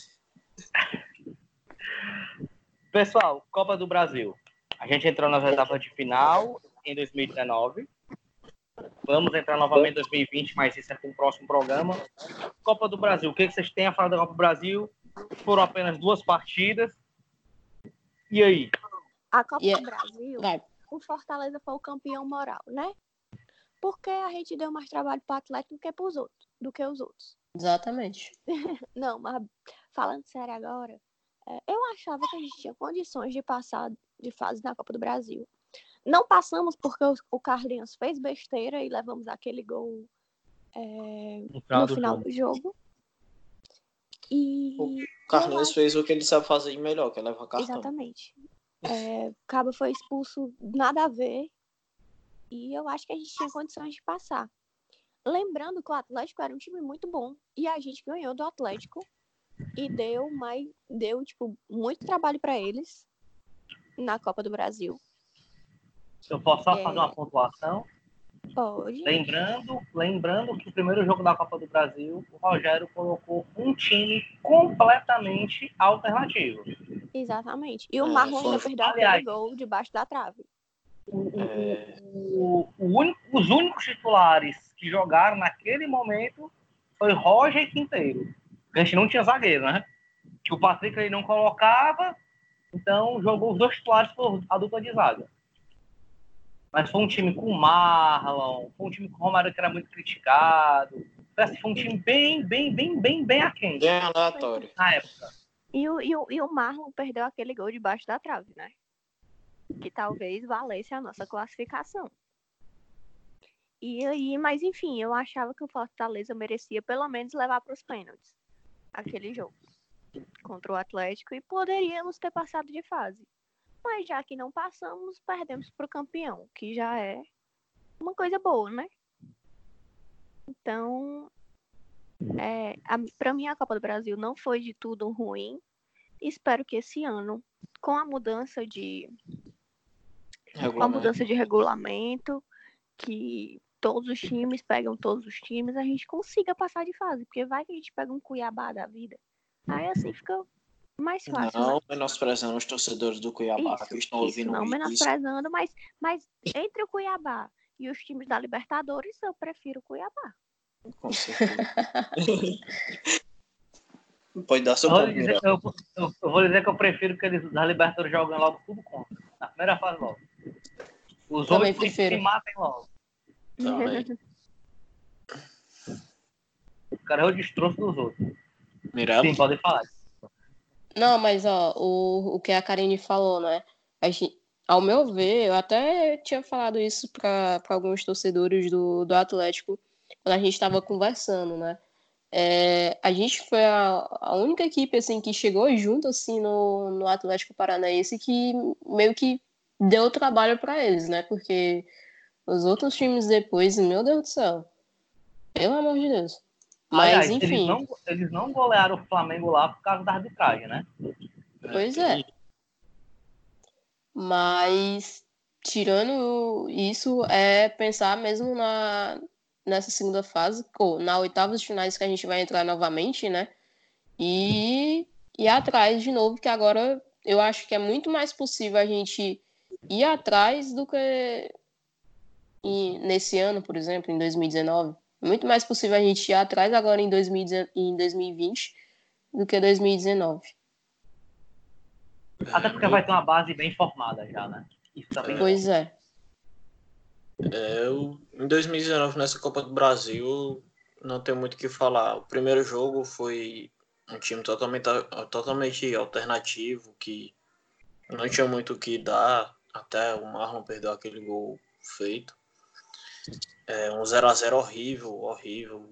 Pessoal, Copa do Brasil. A gente entrou nas etapas de final em 2019. Vamos entrar novamente em 2020, mas isso é para o próximo programa. Copa do Brasil, o que vocês têm a falar da Copa do Brasil? Foram apenas duas partidas. E aí? A Copa yeah. do Brasil, Vai. o Fortaleza foi o campeão moral, né? Porque a gente deu mais trabalho para o Atlético do que para os outros, do que os outros. Exatamente. Não, mas falando sério agora, é, eu achava que a gente tinha condições de passar de fase na Copa do Brasil. Não passamos porque o Carlinhos fez besteira e levamos aquele gol é, no final, do, final do jogo. E o Carlinhos fez o que ele sabe fazer melhor, que é levar cartão. Exatamente. É, o Cabo foi expulso, nada a ver. E eu acho que a gente tinha condições de passar. Lembrando que o Atlético era um time muito bom e a gente ganhou do Atlético e deu mais deu tipo muito trabalho para eles na Copa do Brasil. Eu posso só é... fazer uma pontuação? Pode. Lembrando, lembrando que o primeiro jogo da Copa do Brasil, o Rogério colocou um time completamente alternativo. Exatamente. E o Marlon ainda perdeu aquele gol debaixo da trave. O, é... o, o único, os únicos titulares que jogaram naquele momento foi Roger e Quinteiro. A gente não tinha zagueiro, né? Que o Patrick ele não colocava, então jogou os dois titulares por a dupla de zaga. Mas foi um time com Marlon, foi um time com o Romário que era muito criticado. Foi um time bem, bem, bem, bem, bem aquém. Bem aleatório. Na época. E o, e, o, e o Marlon perdeu aquele gol debaixo da trave, né? Que talvez valesse a nossa classificação. E aí, mas enfim, eu achava que o Fortaleza merecia pelo menos levar para os pênaltis aquele jogo contra o Atlético e poderíamos ter passado de fase. Mas já que não passamos, perdemos para o campeão, que já é uma coisa boa, né? Então, é, para mim a Copa do Brasil não foi de tudo ruim. Espero que esse ano, com a mudança de com a mudança de regulamento, que todos os times pegam todos os times, a gente consiga passar de fase, porque vai que a gente pega um Cuiabá da vida. Aí assim fica mais fácil. Não né? menosprezando os torcedores do Cuiabá isso, que estão isso, ouvindo Não menosprezando, mas, mas entre o Cuiabá e os times da Libertadores, eu prefiro o Cuiabá. Com certeza. Pode dar seu eu vou, dizer, eu, eu, eu, vou dizer que eu prefiro que eles da Libertadores joguem logo tudo contra. Na primeira fase logo. Os outros se matem logo. Também. O cara é o destroço dos outros. Miramos? Sim, pode falar. Não, mas ó, o, o que a Karine falou, né? A gente, ao meu ver, eu até tinha falado isso para alguns torcedores do, do Atlético quando a gente estava conversando, né? É, a gente foi a, a, única equipe assim que chegou junto assim no, no Atlético Paranaense que meio que deu trabalho para eles, né? Porque os outros times depois, meu Deus do céu. Pelo amor de Deus. Mas, Aliás, enfim. Eles não, eles não golearam o Flamengo lá por causa da arbitragem, né? Pois é. Mas, tirando isso, é pensar mesmo na, nessa segunda fase, ou na oitava de finais que a gente vai entrar novamente, né? E ir atrás de novo, que agora eu acho que é muito mais possível a gente ir atrás do que e nesse ano, por exemplo, em 2019. É muito mais possível a gente ir atrás agora em, 2020 do que 2019. Até porque vai ter uma base bem formada já, né? pois é. é eu, em 2019, nessa Copa do Brasil, não tenho muito o que falar. O primeiro jogo foi um time totalmente, totalmente alternativo, que não tinha muito o que dar, até o Marlon perdeu aquele gol feito. É um 0 a 0 horrível, horrível.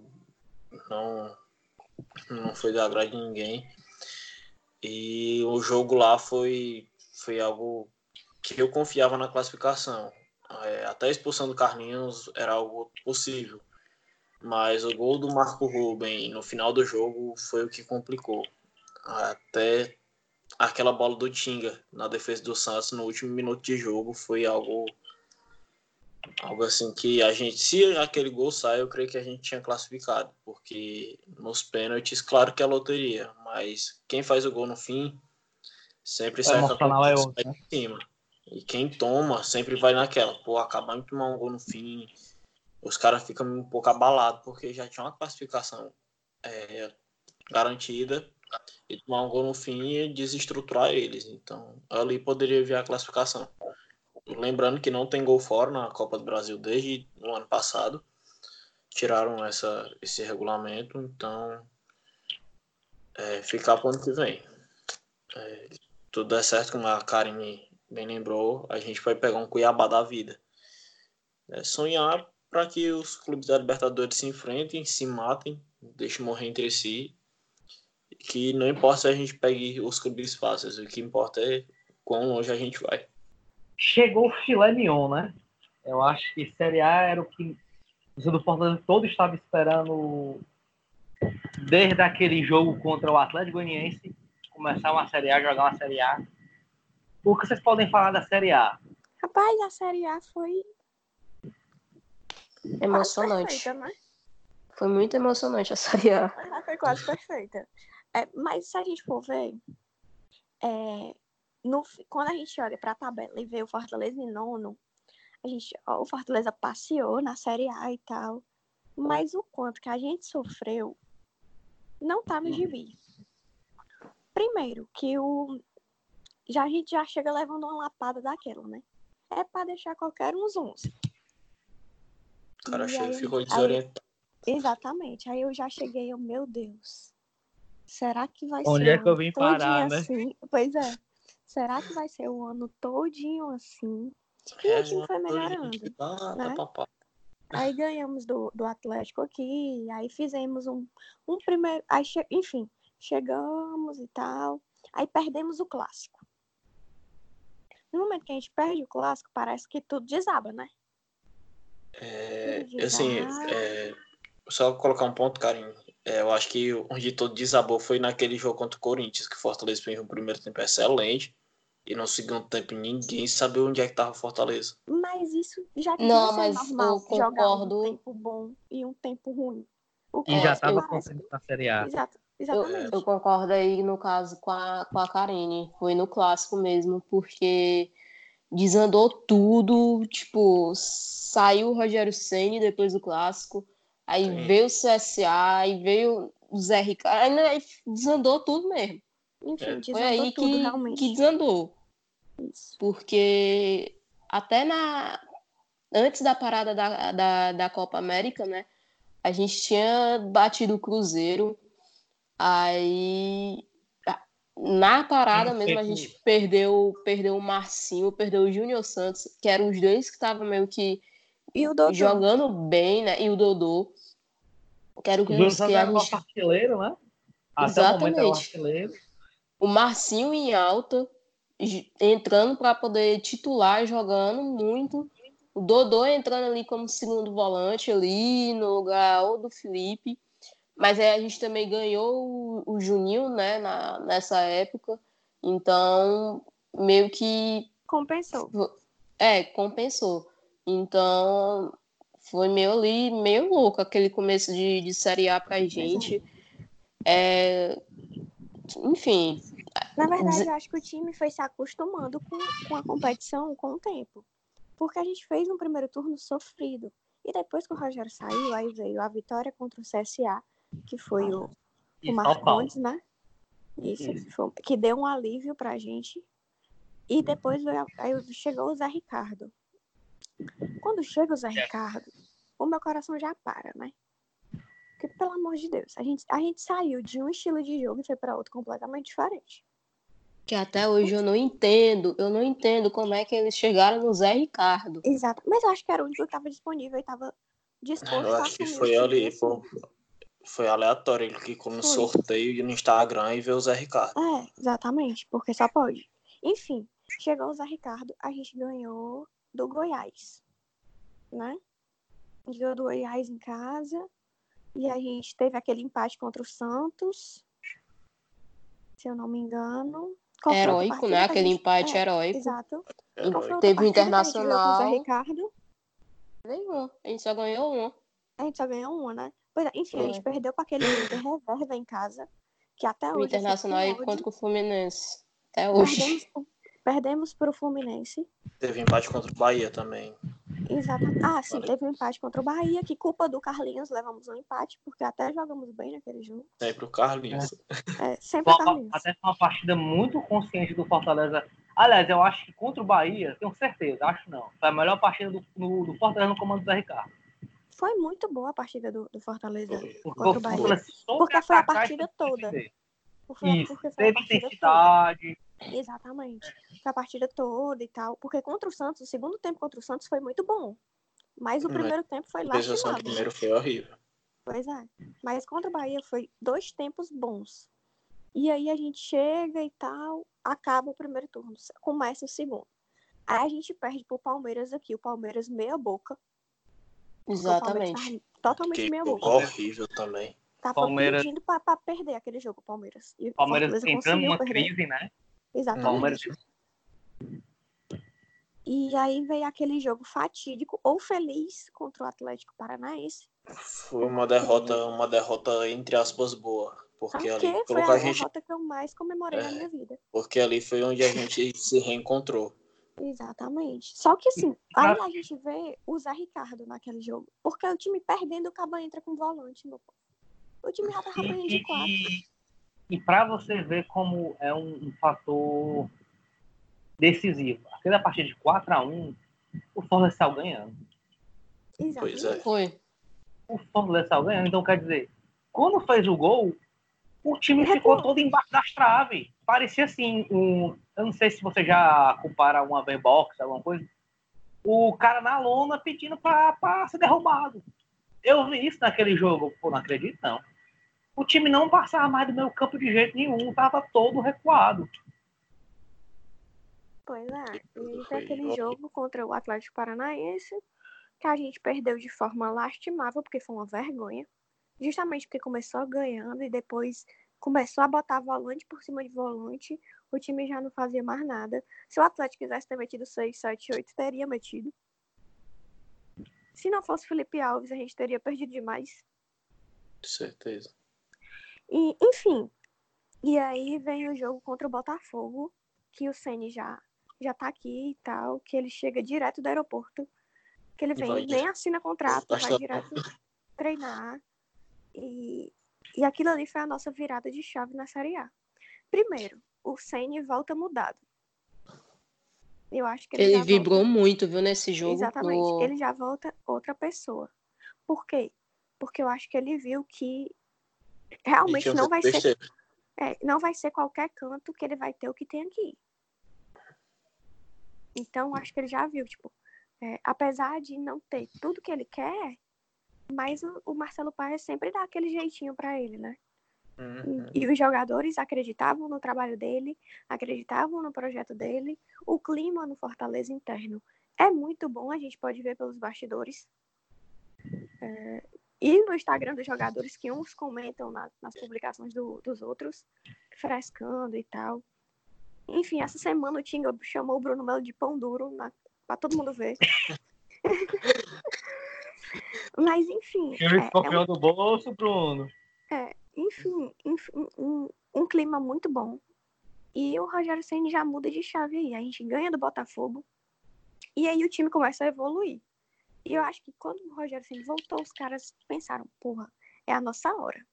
Não, não foi da grade de ninguém. E o jogo lá foi, foi algo que eu confiava na classificação. É, até a expulsão do Carlinhos era algo possível. Mas o gol do Marco Ruben no final do jogo foi o que complicou. Até aquela bola do Tinga na defesa do Santos no último minuto de jogo foi algo Algo assim que a gente, se aquele gol sai, eu creio que a gente tinha classificado, porque nos pênaltis, claro que é loteria, mas quem faz o gol no fim sempre sai com a é outro, né? cima. E quem toma sempre vai naquela, pô, acabamos de tomar um gol no fim, os caras ficam um pouco abalados, porque já tinha uma classificação é, garantida e tomar um gol no fim e desestruturar eles. Então, ali poderia vir a classificação. Lembrando que não tem gol fora na Copa do Brasil desde o ano passado. Tiraram essa, esse regulamento, então é, ficar para o ano que vem. É, tudo der certo, como a Karine bem lembrou, a gente vai pegar um Cuiabá da vida. É, sonhar para que os clubes da Libertadores se enfrentem, se matem, deixem morrer entre si que não importa se a gente pegue os clubes fáceis, o que importa é quão longe a gente vai. Chegou o filé mignon, né? Eu acho que Série A era o que o do Fortaleza todo estava esperando desde aquele jogo contra o Atlético Goianiense, começar uma Série A, jogar uma Série A. O que vocês podem falar da Série A? Rapaz, a Série A foi emocionante. Perfeita, né? Foi muito emocionante a Série A. Foi quase perfeita. É, mas se a gente for ver, é, no, quando a gente olha para a tabela e vê o Fortaleza em nono, a gente, ó, o Fortaleza passeou na Série A e tal, mas o quanto que a gente sofreu não tá no gibi. Primeiro, que o já a gente já chega levando uma lapada daquela, né? É para deixar qualquer uns 11. O cara chega, ficou desorientado. Aí, exatamente. Aí eu já cheguei, eu, meu Deus. Será que vai Onde ser é que eu vim parar, né? assim? Pois é. Será que vai ser o ano todinho assim? E é, o time foi melhorando. né? Aí ganhamos do, do Atlético aqui, aí fizemos um, um primeiro. Aí, che... enfim, chegamos e tal. Aí perdemos o clássico. No momento que a gente perde o clássico, parece que tudo desaba, né? É, assim, é, só colocar um ponto, Karim. É, eu acho que onde todo desabou foi naquele jogo contra o Corinthians, que o Fortaleza fez um primeiro tempo excelente. E no segundo tempo ninguém sabia onde é que estava Fortaleza. Mas isso já que não, mas normal, eu concordo. um tempo bom e um tempo ruim. e já estava acontecendo na Série A. Exato, exatamente. Eu, eu, concordo aí no caso com a, com a Karine. Foi no clássico mesmo, porque desandou tudo. Tipo, saiu o Rogério Senni depois do clássico. Aí Sim. veio o CSA, aí veio o Zé Ricardo, aí desandou tudo mesmo. Enfim, é. Foi aí tudo, que, realmente. que desandou. Isso. Porque até na antes da parada da, da, da Copa América, né? A gente tinha batido o Cruzeiro. Aí na parada mesmo a gente perdeu, perdeu o Marcinho, perdeu o Júnior Santos, que eram os dois que estavam meio que e o Dodô. jogando bem, né? E o Dodô. Quero que, o que a gente... artilheiro, né? Até Exatamente. o artilheiro. O Marcinho em alta, entrando para poder titular, jogando muito. O Dodô entrando ali como segundo volante ali, no lugar ou do Felipe. Mas aí a gente também ganhou o, o Juninho, né, na, nessa época. Então, meio que. Compensou. É, compensou. Então, foi meio ali, meio louco aquele começo de, de Série A pra gente. É, enfim. Na verdade, eu acho que o time foi se acostumando com, com a competição com o tempo. Porque a gente fez um primeiro turno sofrido. E depois que o Rogério saiu, aí veio a vitória contra o CSA, que foi o, o Marcondes, né? Isso, Isso. que deu um alívio pra gente. E depois veio, aí chegou o Zé Ricardo. Quando chega o Zé Ricardo, o meu coração já para, né? Pelo amor de Deus, a gente, a gente saiu de um estilo de jogo e foi para outro completamente diferente. Que até hoje eu não entendo, eu não entendo como é que eles chegaram no Zé Ricardo. Exato, mas eu acho que era o único que estava disponível e estava disposto eu a acho que foi ali, foi, foi aleatório, ele clicou no foi. sorteio no Instagram e viu o Zé Ricardo. É, exatamente, porque só pode. Enfim, chegou o Zé Ricardo, a gente ganhou do Goiás, né? A gente ganhou do Goiás em casa e a gente teve aquele empate contra o Santos, se eu não me engano. Qual heróico, né? Aquele gente... empate é, heróico. Exato. Teve o Internacional. A Ricardo. Nenhum. A gente só ganhou um. A gente só ganhou uma, né? Pois é, enfim, a gente perdeu para aquele reserva em casa, que até hoje. O Internacional é contra o Fluminense. Até hoje. Perdemos, perdemos para o Fluminense. Teve empate contra o Bahia também. Exatamente. Ah, sim, teve um empate contra o Bahia, que culpa do Carlinhos, levamos um empate, porque até jogamos bem naquele jogo. Sempre o Carlinhos. É, sempre o Carlinhos. Até foi uma partida muito consciente do Fortaleza. Aliás, eu acho que contra o Bahia, tenho certeza, acho não. Foi a melhor partida do, no, do Fortaleza no comando do Zé Ricardo. Foi muito boa a partida do, do Fortaleza Porque contra o Bahia. Porque foi a partida toda. Porque, Isso, porque foi a teve partida intensidade. Exatamente. Foi a partida toda e tal. Porque contra o Santos, o segundo tempo contra o Santos foi muito bom. Mas o Mas primeiro tempo foi prestação lastimável. primeiro foi horrível. Pois é. Mas contra o Bahia foi dois tempos bons. E aí a gente chega e tal, acaba o primeiro turno, começa o segundo. Aí a gente perde pro Palmeiras aqui, o Palmeiras meia boca. o Palmeiras Exatamente. Totalmente Que meia boca. horrível também. Tava Palmeiras- pedindo pra, pra perder aquele jogo, o Palmeiras. E o Palmeiras Fortaleza entrando numa perder. crise, né? Exatamente. Palmeiras E aí veio aquele jogo fatídico ou feliz contra o Atlético Paranaense. Foi uma derrota, uma derrota entre aspas boa. Porque ali, foi a a gente, derrota que eu mais comemorei na É. minha vida. porque ali foi onde a gente se reencontrou. Exatamente. Só que assim, Ah. aí a gente vê o Zé Ricardo naquele jogo. Porque o time perdendo, o Caba entra com volante, meu povo. O time já tava ganhando de quatro. E, para você ver como é um, um fator decisivo, aquela partida de 4 a 1 o Fortaleza saiu ganhando. Pois Exatamente. é. Foi. O Fortaleza saiu ganhando, então quer dizer, quando fez o gol, o time ficou todo embaixo das traves. Parecia assim, um, eu não sei se você já compara uma V-Box, alguma coisa, o cara na lona pedindo para ser derrubado. Eu vi isso naquele jogo, pô, não acredito não. O time não passava mais do meu campo de jeito nenhum, tava todo recuado. Pois é. E aí Foi tem aquele horrível. jogo contra o Atlético Paranaense, que a gente perdeu de forma lastimável, porque foi uma vergonha. Justamente porque começou ganhando e depois começou a botar volante por cima de volante, o time já não fazia mais nada. Se o Atlético quisesse ter metido 6, 7, 8, teria metido. Se não fosse Felipe Alves, a gente teria perdido demais. Com certeza. E, enfim. E aí vem o jogo contra o Botafogo, que o Ceni já já tá aqui e tal, que ele chega direto do aeroporto, que ele vem, vai nem assina contrato, vai Basta- direto treinar. E, e aquilo ali foi a nossa virada de chave na Série A. Primeiro, o Ceni volta mudado. Eu acho que ele, Ele vibrou volta... muito, viu, nesse jogo. Exatamente. Ele já volta outra pessoa. Por quê? Porque eu acho que ele viu que realmente não vai ser é, não vai ser qualquer canto que ele vai ter o que tem aqui. Então, acho que ele já viu, tipo, é, apesar de não ter tudo que ele quer, mas o, o Marcelo Paes sempre dá aquele jeitinho pra ele, né? Uhum. E, e os jogadores acreditavam no trabalho dele, acreditavam no projeto dele. O clima no Fortaleza interno é muito bom, a gente pode ver pelos bastidores. É, e no Instagram dos jogadores, que uns comentam na- nas publicações do- dos outros, frescando e tal. Enfim, essa semana o Tinga chamou o Bruno Melo de pão duro na, pra todo mundo ver. Mas enfim. O é- é um- escorpião do bolso, Bruno. enfim, enfim, um, um clima muito bom. E o Rogério Ceni já muda de chave aí. A gente ganha do Botafogo. E aí o time começa a evoluir. E eu acho que quando o Rogério Ceni voltou, os caras pensaram, porra, é a nossa hora.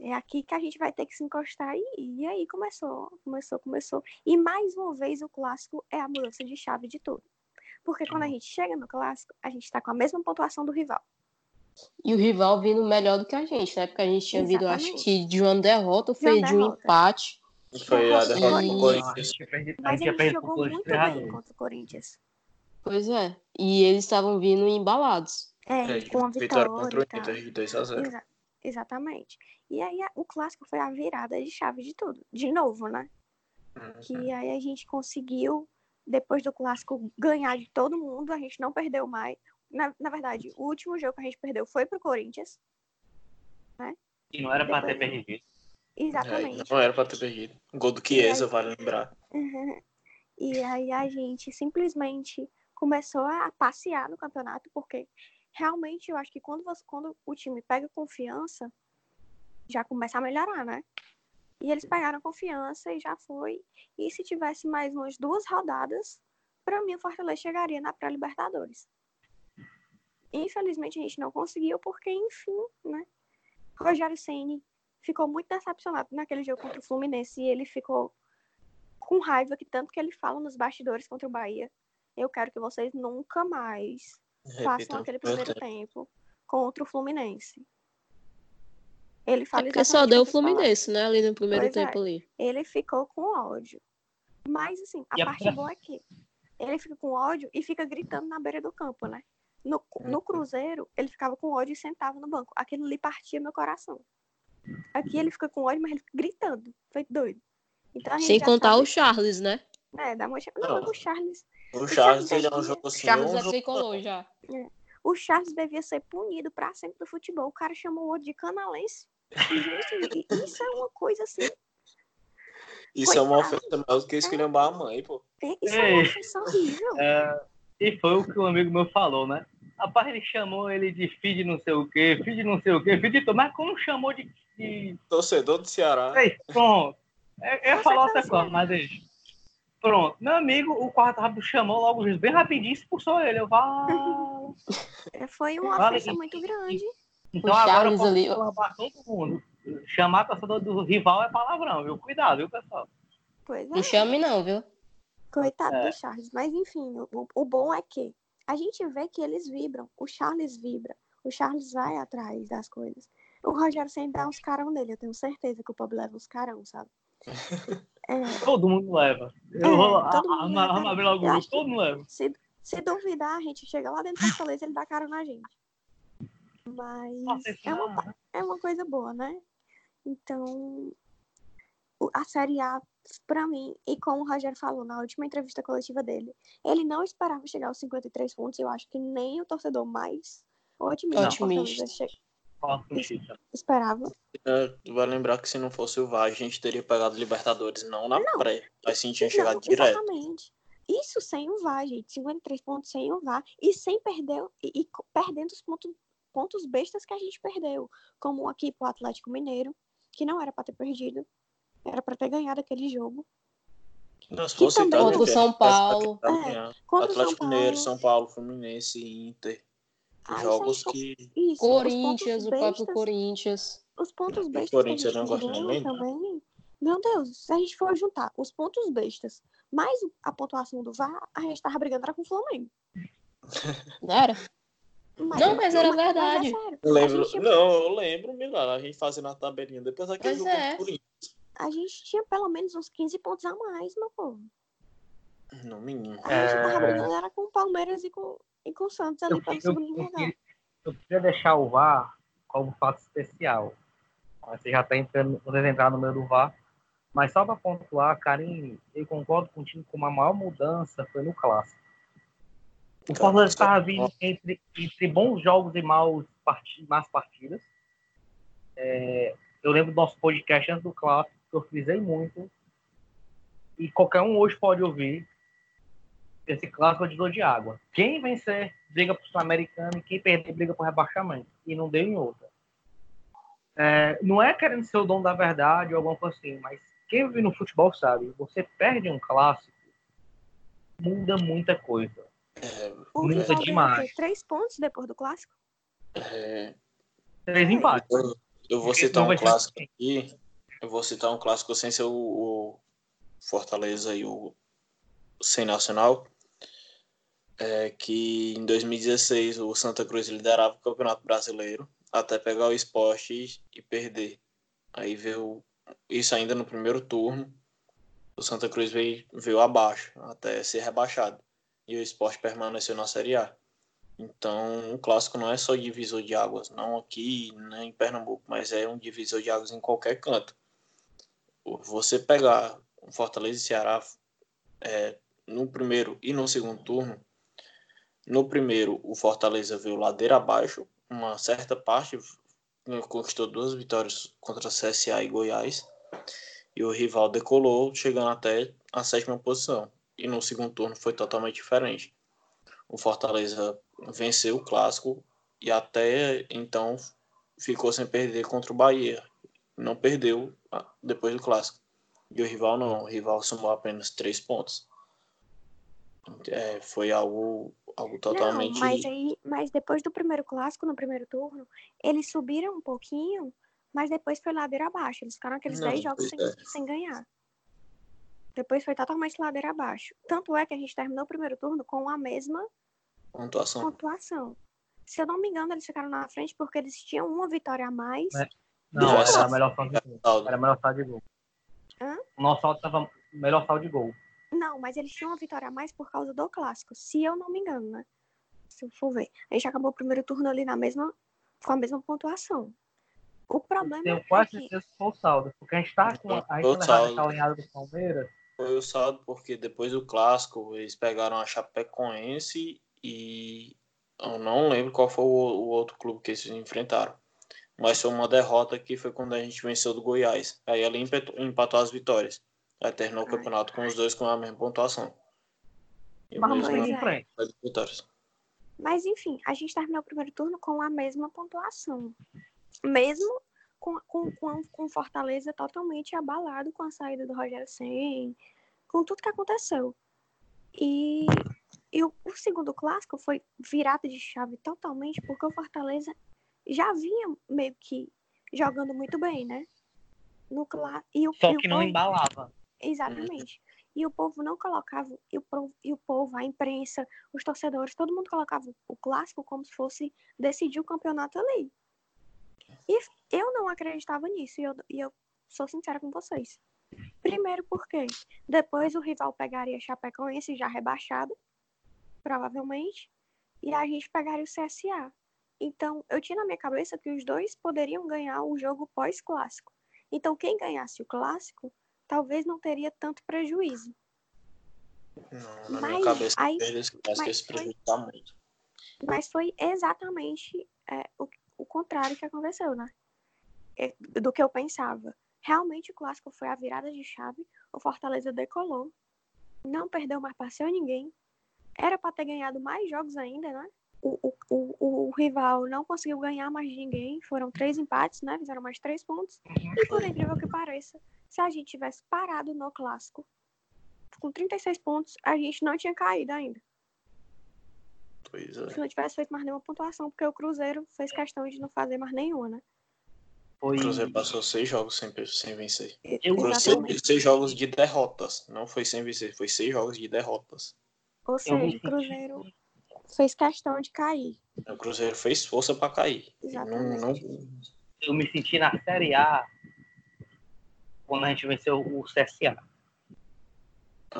É aqui que a gente vai ter que se encostar. E, e aí começou, começou, começou. E mais uma vez o clássico é a mudança de chave de tudo. Porque quando a gente chega no clássico, a gente tá com a mesma pontuação do rival. E o rival vindo melhor do que a gente, né? Porque a gente tinha vindo, acho Exatamente. que de uma derrota, ou De foi de um empate. Foi a Derrota do Corinthians. Mas a tinha gente perdido jogou por dois, muito a bem contra o Corinthians. Pois é. E eles estavam vindo embalados. É, É, com a vitória vitória contra o e. Inter de 2 a 0 Exa- exatamente. E aí a- o clássico foi a virada de chave de tudo. De novo, né? Que aí a gente conseguiu, depois do clássico, ganhar de todo mundo. A gente não perdeu mais. Na, na verdade, o último jogo que a gente perdeu foi pro Corinthians. E não era pra ter Depois- perdido. É, Exatamente. não era pra ter perdido. Gol do Chiesa, vale lembrar. Uhum. E aí a gente simplesmente começou a passear no campeonato, porque realmente eu acho que quando, você, quando o time pega confiança, já começa a melhorar, né? E eles pegaram confiança e já foi. E se tivesse mais umas duas rodadas, para mim o Fortaleza chegaria na pré-Libertadores. infelizmente a gente não conseguiu, porque, enfim, né? Rogério Ceni ficou muito decepcionado naquele jogo contra o Fluminense e ele ficou com raiva que tanto que ele fala nos bastidores contra o Bahia. Eu quero que vocês nunca mais façam aquele primeiro tempo contra o Fluminense. Ele fala é porque só deu o Fluminense, né? Ali no primeiro pois é. tempo é. ali. Ele ficou com ódio. Mas, assim, a e parte a... boa é que ele fica com ódio e fica gritando na beira do campo, né? No, no Cruzeiro, ele ficava com ódio e sentava no banco. Aquilo ali partia meu coração. Aqui ele fica com ódio, mas ele fica gritando, feito doido. Então, Sem contar sabe... o Charles, né? É, dá uma... Não, não, o Charles. O, Charles, ele é um jogo assim. Charles é tricolor já. É. O Charles devia ser punido pra sempre do futebol. O cara chamou o outro de canalense. Gente, isso é uma coisa assim. Isso é uma ofensa maior do que esculhambar a mãe, pô. É, isso é uma ofensa horrível. É, e foi o que um amigo meu falou, né? Rapaz, ele chamou ele de filho de não sei o quê, filho de não sei o quê, filho de Mas como chamou de. de... Torcedor do Ceará. Ei, pronto. É, é falar outra coisa, mas deixa. Pronto. Meu amigo, o quarto rápido chamou logo bem rapidinho e expulsou ele. Eu falo. É, foi uma vale, ofensa muito grande. Então o agora eu posso ali... todo mundo. Chamar torcedor do rival é palavrão, viu? Cuidado, viu, pessoal? Pois é. Não chame não, viu? Coitado é. do Charles. Mas enfim, o, o bom é que a gente vê que eles vibram. O Charles vibra. O Charles vai atrás das coisas. O Rogério sempre dá uns carão nele. Eu tenho certeza que o pobre leva uns carão, sabe? É... Todo mundo leva. Eu é, vou abrir logo o todo mundo leva. Se, se duvidar, a gente chega lá dentro da Fortaleza e ele dá cara na gente. Mas Nossa, é, uma, é uma coisa boa, né? Então, a Série A, para mim, e como o Rogério falou na última entrevista coletiva dele, ele não esperava chegar aos 53 pontos. Eu acho que nem o torcedor mais otimista, otimista. Esperava. É, vai lembrar que se não fosse o VAR, a gente teria pegado Libertadores, não na não, pré. Mas sim tinha chegado direto. Exatamente. Isso sem o VAR, gente. 53 pontos sem o VAR. E sem perder, e, e perdendo os pontos, pontos bestas que a gente perdeu. Como aqui pro Atlético Mineiro, que não era para ter perdido. Era para ter ganhado aquele jogo. Se fosse também... contra o São Paulo. É, Atlético Mineiro, São Paulo, Fluminense, Inter. Ah, jogos que. Isso, Corinthians, o próprio Corinthians. Os pontos bestas. O Corinthians não gosta também. Meu Deus, se a gente for juntar os pontos bestas mais a pontuação do VAR, a gente tava brigando era com o Flamengo. Não era? Mas, não, mas era verdade. Mas é eu lembro, tinha... Não, eu lembro, melhor, a gente fazendo a tabelinha depois daquele jogo é. Corinthians. A gente tinha pelo menos uns 15 pontos a mais, meu povo. No mínimo. A gente é... tava brigando era com o Palmeiras e com, e com o Santos ali para o segundo lugar. Eu queria deixar o VAR como fato especial. Você já está entrando, vocês entraram no meio do VAR. Mas só para pontuar, Karine, eu concordo contigo com uma maior mudança foi no clássico. O Fortaleza estava vindo entre, entre bons jogos e maus part... más partidas. É, eu lembro do nosso podcast antes do clássico, que eu frisei muito. E qualquer um hoje pode ouvir. Esse clássico é de dor de água. Quem vencer, briga para o Sul-Americano, e quem perder, briga para o rebaixamento. E não deu em outra. É, não é querendo ser o dono da verdade ou alguma coisa assim, mas quem vive no futebol sabe, você perde um clássico, muda muita coisa. É, muda demais. Três pontos depois do clássico? É, Três empates. Eu, eu vou citar um clássico aqui. Eu vou citar um clássico sem ser o, o Fortaleza e o Sem Nacional. É que em 2016 o Santa Cruz liderava o Campeonato Brasileiro até pegar o esporte e, perder. Aí veio isso ainda no primeiro turno. O Santa Cruz veio, veio abaixo até ser rebaixado. E o esporte permaneceu na Série A. Então, o clássico não é só divisor de águas, não aqui, nem em Pernambuco, mas é um divisor de águas em qualquer canto. Você pegar Fortaleza e Ceará é, no primeiro e no segundo turno, no primeiro o Fortaleza veio ladeira abaixo, uma certa parte conquistou duas vitórias contra CSA e Goiás, e o rival decolou, chegando até a sétima posição. E no segundo turno foi totalmente diferente. O Fortaleza venceu o clássico e até então ficou sem perder contra o Bahia. Não perdeu ah, depois do clássico. E o rival não, o rival somou apenas três pontos. É, foi algo Algo totalmente. Não, mas aí, mas depois do primeiro clássico, no primeiro turno, eles subiram um pouquinho, mas depois foi ladeira abaixo. Eles ficaram aqueles Não, 10 jogos sem, é. sem ganhar. Depois foi totalmente ladeira abaixo. Tanto é que a gente terminou o primeiro turno com a mesma pontuação. pontuação. Se eu não me engano, eles ficaram na frente porque eles tinham uma vitória a mais. É. Não, era a melhor saldo de gol. Era a melhor saldo de gol. Hã? O nosso saldo tava melhor saldo de gol. Não, mas eles tinham uma vitória a mais por causa do clássico, se eu não me engano, né? Se eu for ver. A gente acabou o primeiro turno ali na mesma, com a mesma pontuação. O problema Tenho é quase que certeza que foi o saldo. Porque a gente tá com. A gente Foi o levava saldo. essa alinhada do Palmeiras. Foi o saldo porque depois do clássico eles pegaram a Chapecoense e eu não lembro qual foi o, o outro clube que eles enfrentaram. Mas foi uma derrota que foi quando a gente venceu do Goiás. Aí ali empatou, empatou as vitórias. Aí terminou o Ai. campeonato com os dois com a mesma pontuação. E mesmo é. frente. vitórias. Mas enfim, a gente terminou o primeiro turno com a mesma pontuação. Mesmo com, com, com, com Fortaleza totalmente abalado com a saída do Rogério Senna, com tudo que aconteceu. E, e o, o segundo clássico foi virada de chave totalmente, porque o Fortaleza já vinha meio que jogando muito bem, né? No, clá- e o, Só e o que não embalava. Exatamente. E o povo não colocava, e o, povo, e o povo, a imprensa, os torcedores, todo mundo colocava o clássico como se fosse decidir o campeonato ali. E eu não acreditava nisso, e eu, e eu sou sincera com vocês. Primeiro porque depois o rival pegaria Chapecoense já rebaixado, provavelmente, e a gente pegaria o CSA. Então, eu tinha na minha cabeça que os dois poderiam ganhar o jogo pós-clássico. Então, quem ganhasse o clássico talvez não teria tanto prejuízo. Não, na Mas minha cabeça, aí- eles eles foi- prejudicar muito. Mas foi exatamente é, o, o contrário que aconteceu, né? É, Do que eu pensava. Realmente o clássico foi a virada de chave. O Fortaleza decolou. Não perdeu mais passeio ninguém. Era para ter ganhado mais jogos ainda, né? O, o, o, o rival não conseguiu ganhar mais de ninguém. Foram três empates, né? Fizeram mais três pontos. E por incrível que pareça, se a gente tivesse parado no clássico com 36 pontos, a gente não tinha caído ainda. Pois é. Se não tivesse feito mais nenhuma pontuação, porque o Cruzeiro fez questão de não fazer mais nenhuma, né? Foi. O Cruzeiro passou seis jogos sem, sem vencer. Eu- Exatamente. seis, seis jogos de derrotas. Não foi sem vencer, foi seis jogos de derrotas. Ou seja, o Cruzeiro fez questão de cair. O Cruzeiro fez força para cair. E Não, Exatamente. não, eu me senti na Série A quando a gente venceu o CSA.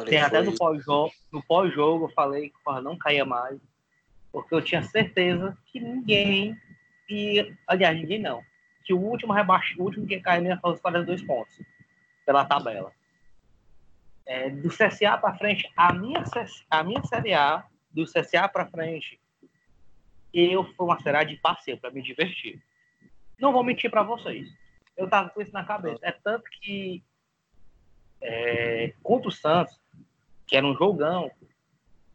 Tem até no pós-jogo, no pós-jogo eu falei que porra, não caía mais, porque eu tinha certeza que ninguém ia, aliás, ninguém não, que o último rebaixo, o último que não ia fazer os 42 pontos pela tabela. É, do CSA para frente, a minha, a minha Série A, do CSA para frente, eu foi uma Série A de passeio para me divertir. Não vou mentir para vocês. Eu tava com isso na cabeça. É tanto que é, contra o Santos, que era um jogão,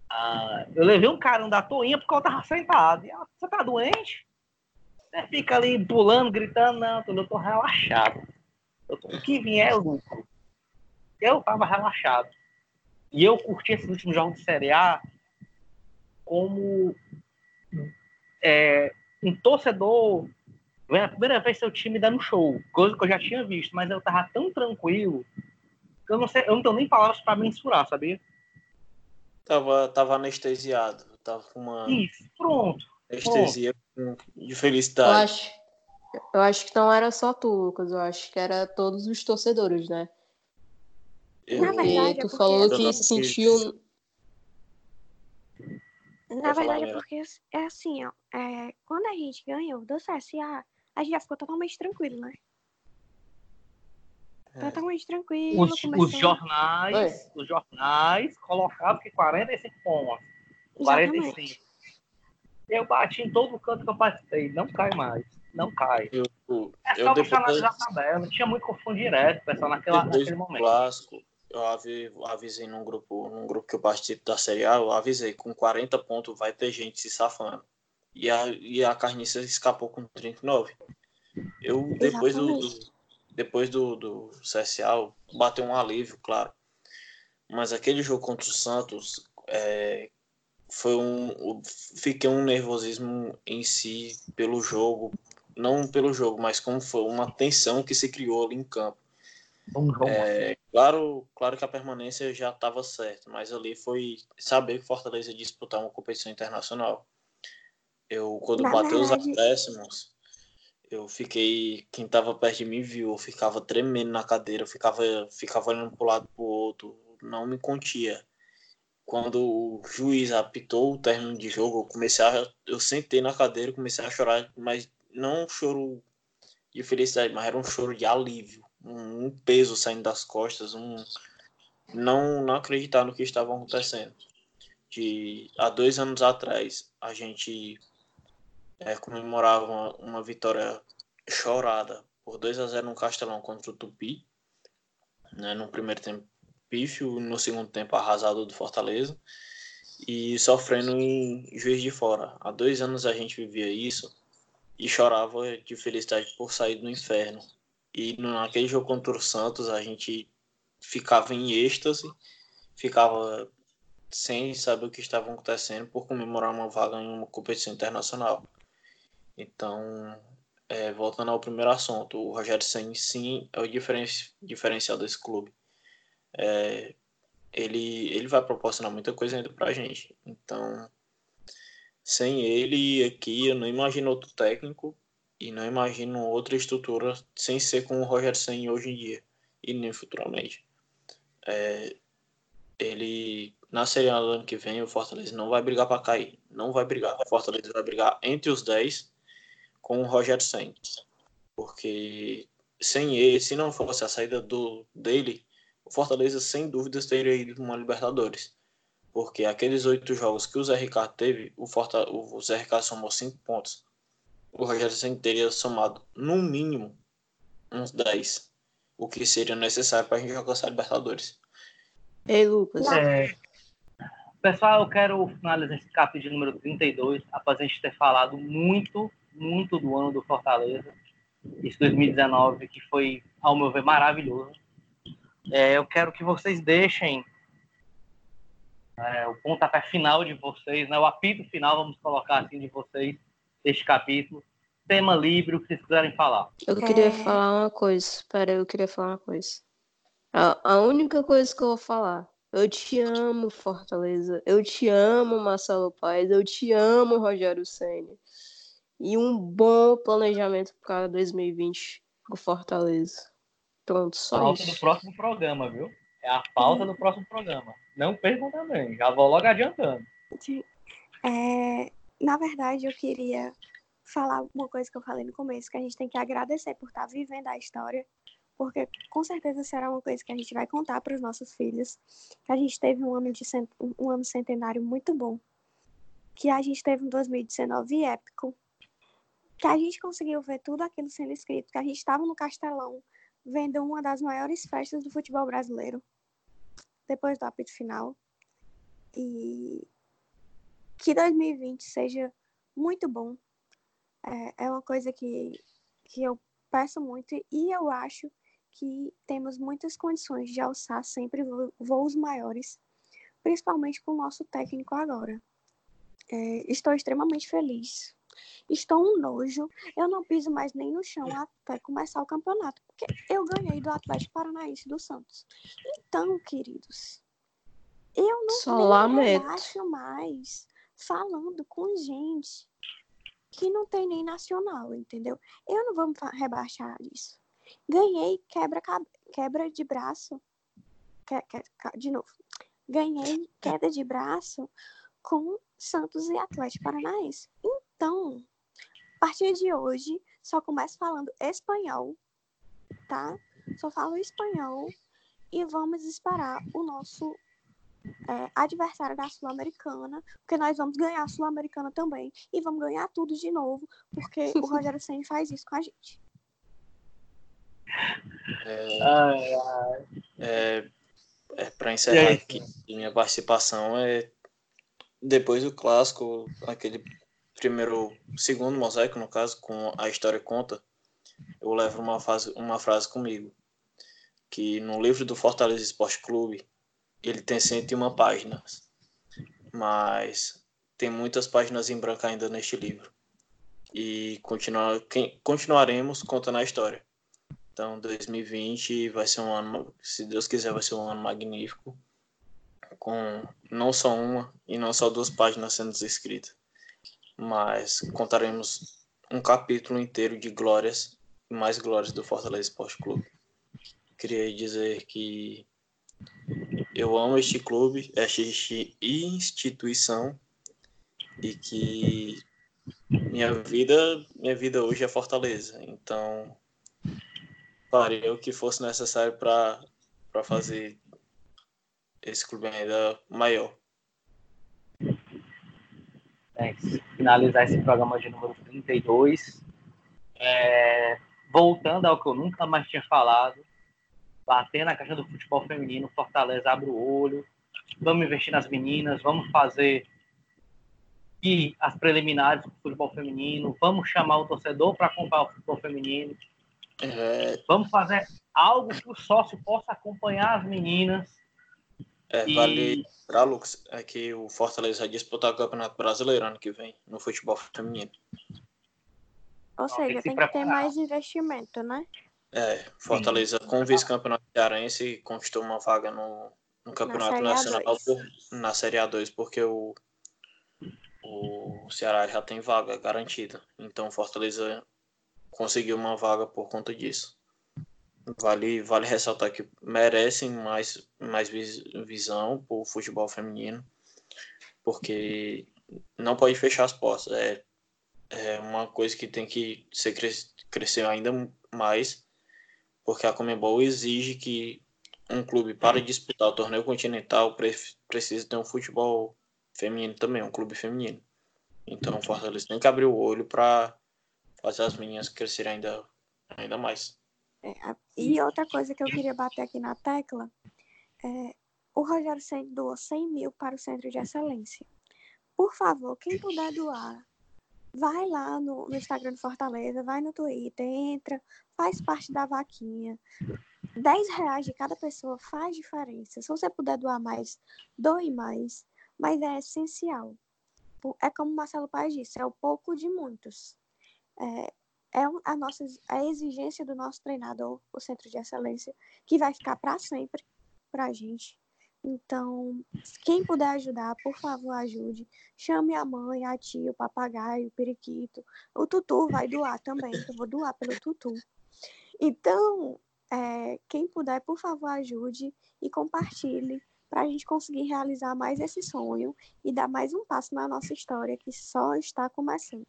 ah, eu levei um cara da toinha porque eu tava sentado. E ela, você tá doente? Você fica ali pulando, gritando, não, eu tô relaxado. Eu tô- o que vier é lucro. Eu tava relaxado. E eu curti esses últimos jogos de Série A como é, um torcedor vendo a primeira vez seu time dando show, coisa que eu já tinha visto, mas eu tava tão tranquilo que eu não sei, eu não tenho nem palavras para mensurar, sabia? Tava, tava anestesiado. Tava com uma Isso, pronto. anestesia com- de Eu felicidade. acho, eu acho que não era só tu, Lucas. Eu acho que era todos os torcedores, né? Eu- Na verdade, é tu porque- falou Porque- que se sentiu. Na verdade, é porque é assim, ó. é, quando a gente ganhou do CSA, a gente já ficou totalmente tranquilo, né? É. Totalmente tranquilo. Os, os jornais, os jornais colocavam que 45 pontos, Exatamente. 45. Eu bati em todo canto que eu participei, não cai mais, não cai. eu, É eu só depois, você analisar a tabela, não tinha muito confusão direto, pessoal, naquela, depois naquele momento. clássico, eu avi- avisei num grupo, num grupo que eu participo da Série A, eu avisei, com 40 pontos vai ter gente se safando. E a, e a Carniça escapou com 39. Eu, depois do, do- depois do, do CSA, bateu um alívio, claro. Mas aquele jogo contra o Santos, é, foi um. Fiquei um nervosismo em si pelo jogo. Não pelo jogo, mas como foi uma tensão que se criou ali em campo. É, claro, claro que a permanência já estava certa, mas ali foi saber que Fortaleza ia disputar uma competição internacional. Eu, quando Na bateu verdade... os acréscimos, eu fiquei. Quem estava perto de mim viu, eu ficava tremendo na cadeira, eu ficava, ficava olhando para um lado para o outro, não me contia. Quando o juiz apitou o término de jogo, eu comecei a. Eu sentei na cadeira, comecei a chorar, mas não um choro de felicidade, mas era um choro de alívio um, peso saindo das costas, um não, não acreditar no que estava acontecendo. De há dois anos atrás a gente é, comemorava uma, uma, vitória chorada por 2 a 0 no Castelão contra o Tupi, né, no primeiro tempo pífio, no segundo tempo arrasado do Fortaleza e sofrendo em Juiz de Fora. Há dois anos a gente vivia isso e chorava de felicidade por sair do inferno. E naquele jogo contra o Santos, a gente ficava em êxtase, ficava sem saber o que estava acontecendo por comemorar uma vaga em uma competição internacional. Então, é, voltando ao primeiro assunto, o Rogério Senna sim é o diferen diferencial desse clube. É, ele, ele vai proporcionar muita coisa ainda para a gente. Então, sem ele aqui, eu não imagino outro técnico e não imagino outra estrutura sem ser com o Roger Sen hoje em dia e nem futuramente. É, ele na Série A do ano que vem o Fortaleza não vai brigar para cair, não vai brigar. O Fortaleza vai brigar entre os 10 com o Roger Sen, porque sem ele, se não fosse a saída do dele, o Fortaleza sem dúvidas teria ido para uma Libertadores. Porque aqueles oito jogos que o Zé Ricardo teve, o, Forta, o Zé Ricardo somou cinco pontos o Rogério Ceni teria somado no mínimo uns 10, o que seria necessário para a gente alcançar a Libertadores. Ei, Lucas. É, pessoal, eu quero finalizar esse capítulo número 32, após a gente ter falado muito, muito do ano do Fortaleza, esse 2019, que foi, ao meu ver, maravilhoso. É, eu quero que vocês deixem é, o pontapé final de vocês, né, o apito final, vamos colocar assim, de vocês, deste capítulo. Tema livre, o que vocês quiserem falar. Eu queria é... falar uma coisa. Espera, eu queria falar uma coisa. A, a única coisa que eu vou falar. Eu te amo, Fortaleza. Eu te amo, Marcelo Paes. Eu te amo, Rogério Senna. E um bom planejamento para 2020 pro Fortaleza. Pronto, só pauta isso. do próximo programa, viu? É a pauta do próximo programa. Não percam também. Já vou logo adiantando. É, na verdade, eu queria falar uma coisa que eu falei no começo, que a gente tem que agradecer por estar vivendo a história, porque com certeza será uma coisa que a gente vai contar para os nossos filhos, que a gente teve um ano de cent... um ano centenário muito bom, que a gente teve um 2019 épico, que a gente conseguiu ver tudo aquilo sendo escrito, que a gente estava no Castelão vendo uma das maiores festas do futebol brasileiro, depois do apito final, e que 2020 seja muito bom. É, é uma coisa que, que eu peço muito e eu acho que temos muitas condições de alçar sempre voos maiores, principalmente com o nosso técnico agora. É, estou extremamente feliz. Estou um nojo. Eu não piso mais nem no chão até começar o campeonato, porque eu ganhei do Atlético Paranaense do Santos. Então, queridos, eu não Só relaxo mais falando com gente que não tem nem nacional, entendeu? Eu não vou rebaixar isso. Ganhei quebra, quebra de braço. Que, que, de novo. Ganhei queda de braço com Santos e Atlético Paranaense. Então, a partir de hoje, só começo falando espanhol, tá? Só falo espanhol e vamos esperar o nosso é, adversária da Sul-Americana, porque nós vamos ganhar a Sul-Americana também e vamos ganhar tudo de novo, porque o Rogério Senna faz isso com a gente. É, é, é para encerrar aqui minha participação é depois do clássico, aquele primeiro, segundo mosaico no caso, com a história conta, eu levo uma, fase, uma frase comigo que no livro do Fortaleza Esporte Clube ele tem 101 páginas. mas tem muitas páginas em branco ainda neste livro. E continuar, continuaremos contando a história. Então, 2020 vai ser um ano, se Deus quiser, vai ser um ano magnífico, com não só uma e não só duas páginas sendo escritas, mas contaremos um capítulo inteiro de glórias e mais glórias do Fortaleza Esporte Clube. Queria dizer que eu amo este clube, esta instituição e que minha vida, minha vida hoje é Fortaleza. Então, faria o que fosse necessário para fazer esse clube ainda maior. É, finalizar esse programa de número 32. É, voltando ao que eu nunca mais tinha falado, bater na caixa do futebol feminino, Fortaleza abre o olho, vamos investir nas meninas, vamos fazer e as preliminares do futebol feminino, vamos chamar o torcedor para comprar o futebol feminino, é... vamos fazer algo que o sócio possa acompanhar as meninas. É, e... Vale para Lucas, é que o Fortaleza vai disputar o Campeonato Brasileiro ano que vem no futebol feminino. Ou seja, tem que ter mais investimento, né? É, Fortaleza Sim. com o vice-campeonato cearense conquistou uma vaga no, no Campeonato na Nacional por, na Série A2, porque o, o Ceará já tem vaga garantida. Então Fortaleza conseguiu uma vaga por conta disso. Vale, vale ressaltar que merecem mais, mais visão para o futebol feminino, porque não pode fechar as portas. É, é uma coisa que tem que ser, crescer ainda mais porque a Comebol exige que um clube para disputar o torneio continental precisa ter um futebol feminino também, um clube feminino. Então o Fortaleza tem que abrir o olho para fazer as meninas crescerem ainda, ainda mais. É, e outra coisa que eu queria bater aqui na tecla é o Rogério Senna doou 100 mil para o Centro de Excelência. Por favor, quem puder doar, vai lá no, no Instagram do Fortaleza, vai no Twitter, entra, faz parte da vaquinha. 10 reais de cada pessoa faz diferença. Se você puder doar mais, doe mais. Mas é essencial. É como o Marcelo Paz disse, é o pouco de muitos. É, é a, nossa, a exigência do nosso treinador, o Centro de Excelência, que vai ficar para sempre para a gente. Então, quem puder ajudar, por favor, ajude. Chame a mãe, a tia, o papagaio, o periquito. O tutu vai doar também, eu vou doar pelo tutu. Então, é, quem puder, por favor, ajude e compartilhe para a gente conseguir realizar mais esse sonho e dar mais um passo na nossa história que só está começando.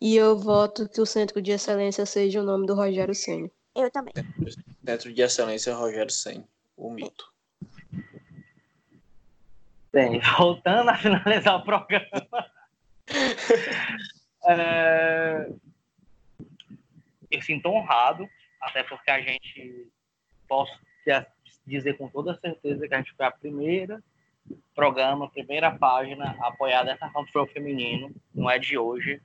E eu voto que o Centro de Excelência seja o nome do Rogério Senna. Eu também. Centro de Excelência Rogério Senna, o mito. Bem, voltando a finalizar o programa. é, eu sinto honrado, até porque a gente posso dizer com toda certeza que a gente foi a primeira programa, primeira página a apoiar dessa forma feminino, não é de hoje.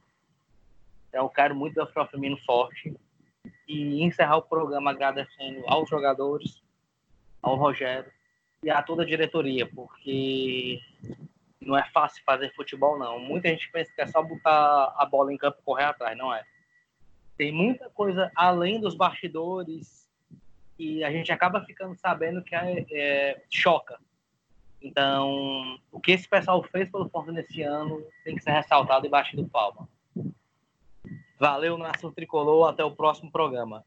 Então eu quero muito ver o feminino forte e encerrar o programa agradecendo aos jogadores, ao Rogério e a toda a diretoria, porque não é fácil fazer futebol não. Muita gente pensa que é só botar a bola em campo e correr atrás, não é tem muita coisa além dos bastidores e a gente acaba ficando sabendo que é, é, choca. Então, o que esse pessoal fez pelo Fortaleza nesse ano tem que ser ressaltado e batido palma. Valeu, Nação Tricolor. Até o próximo programa.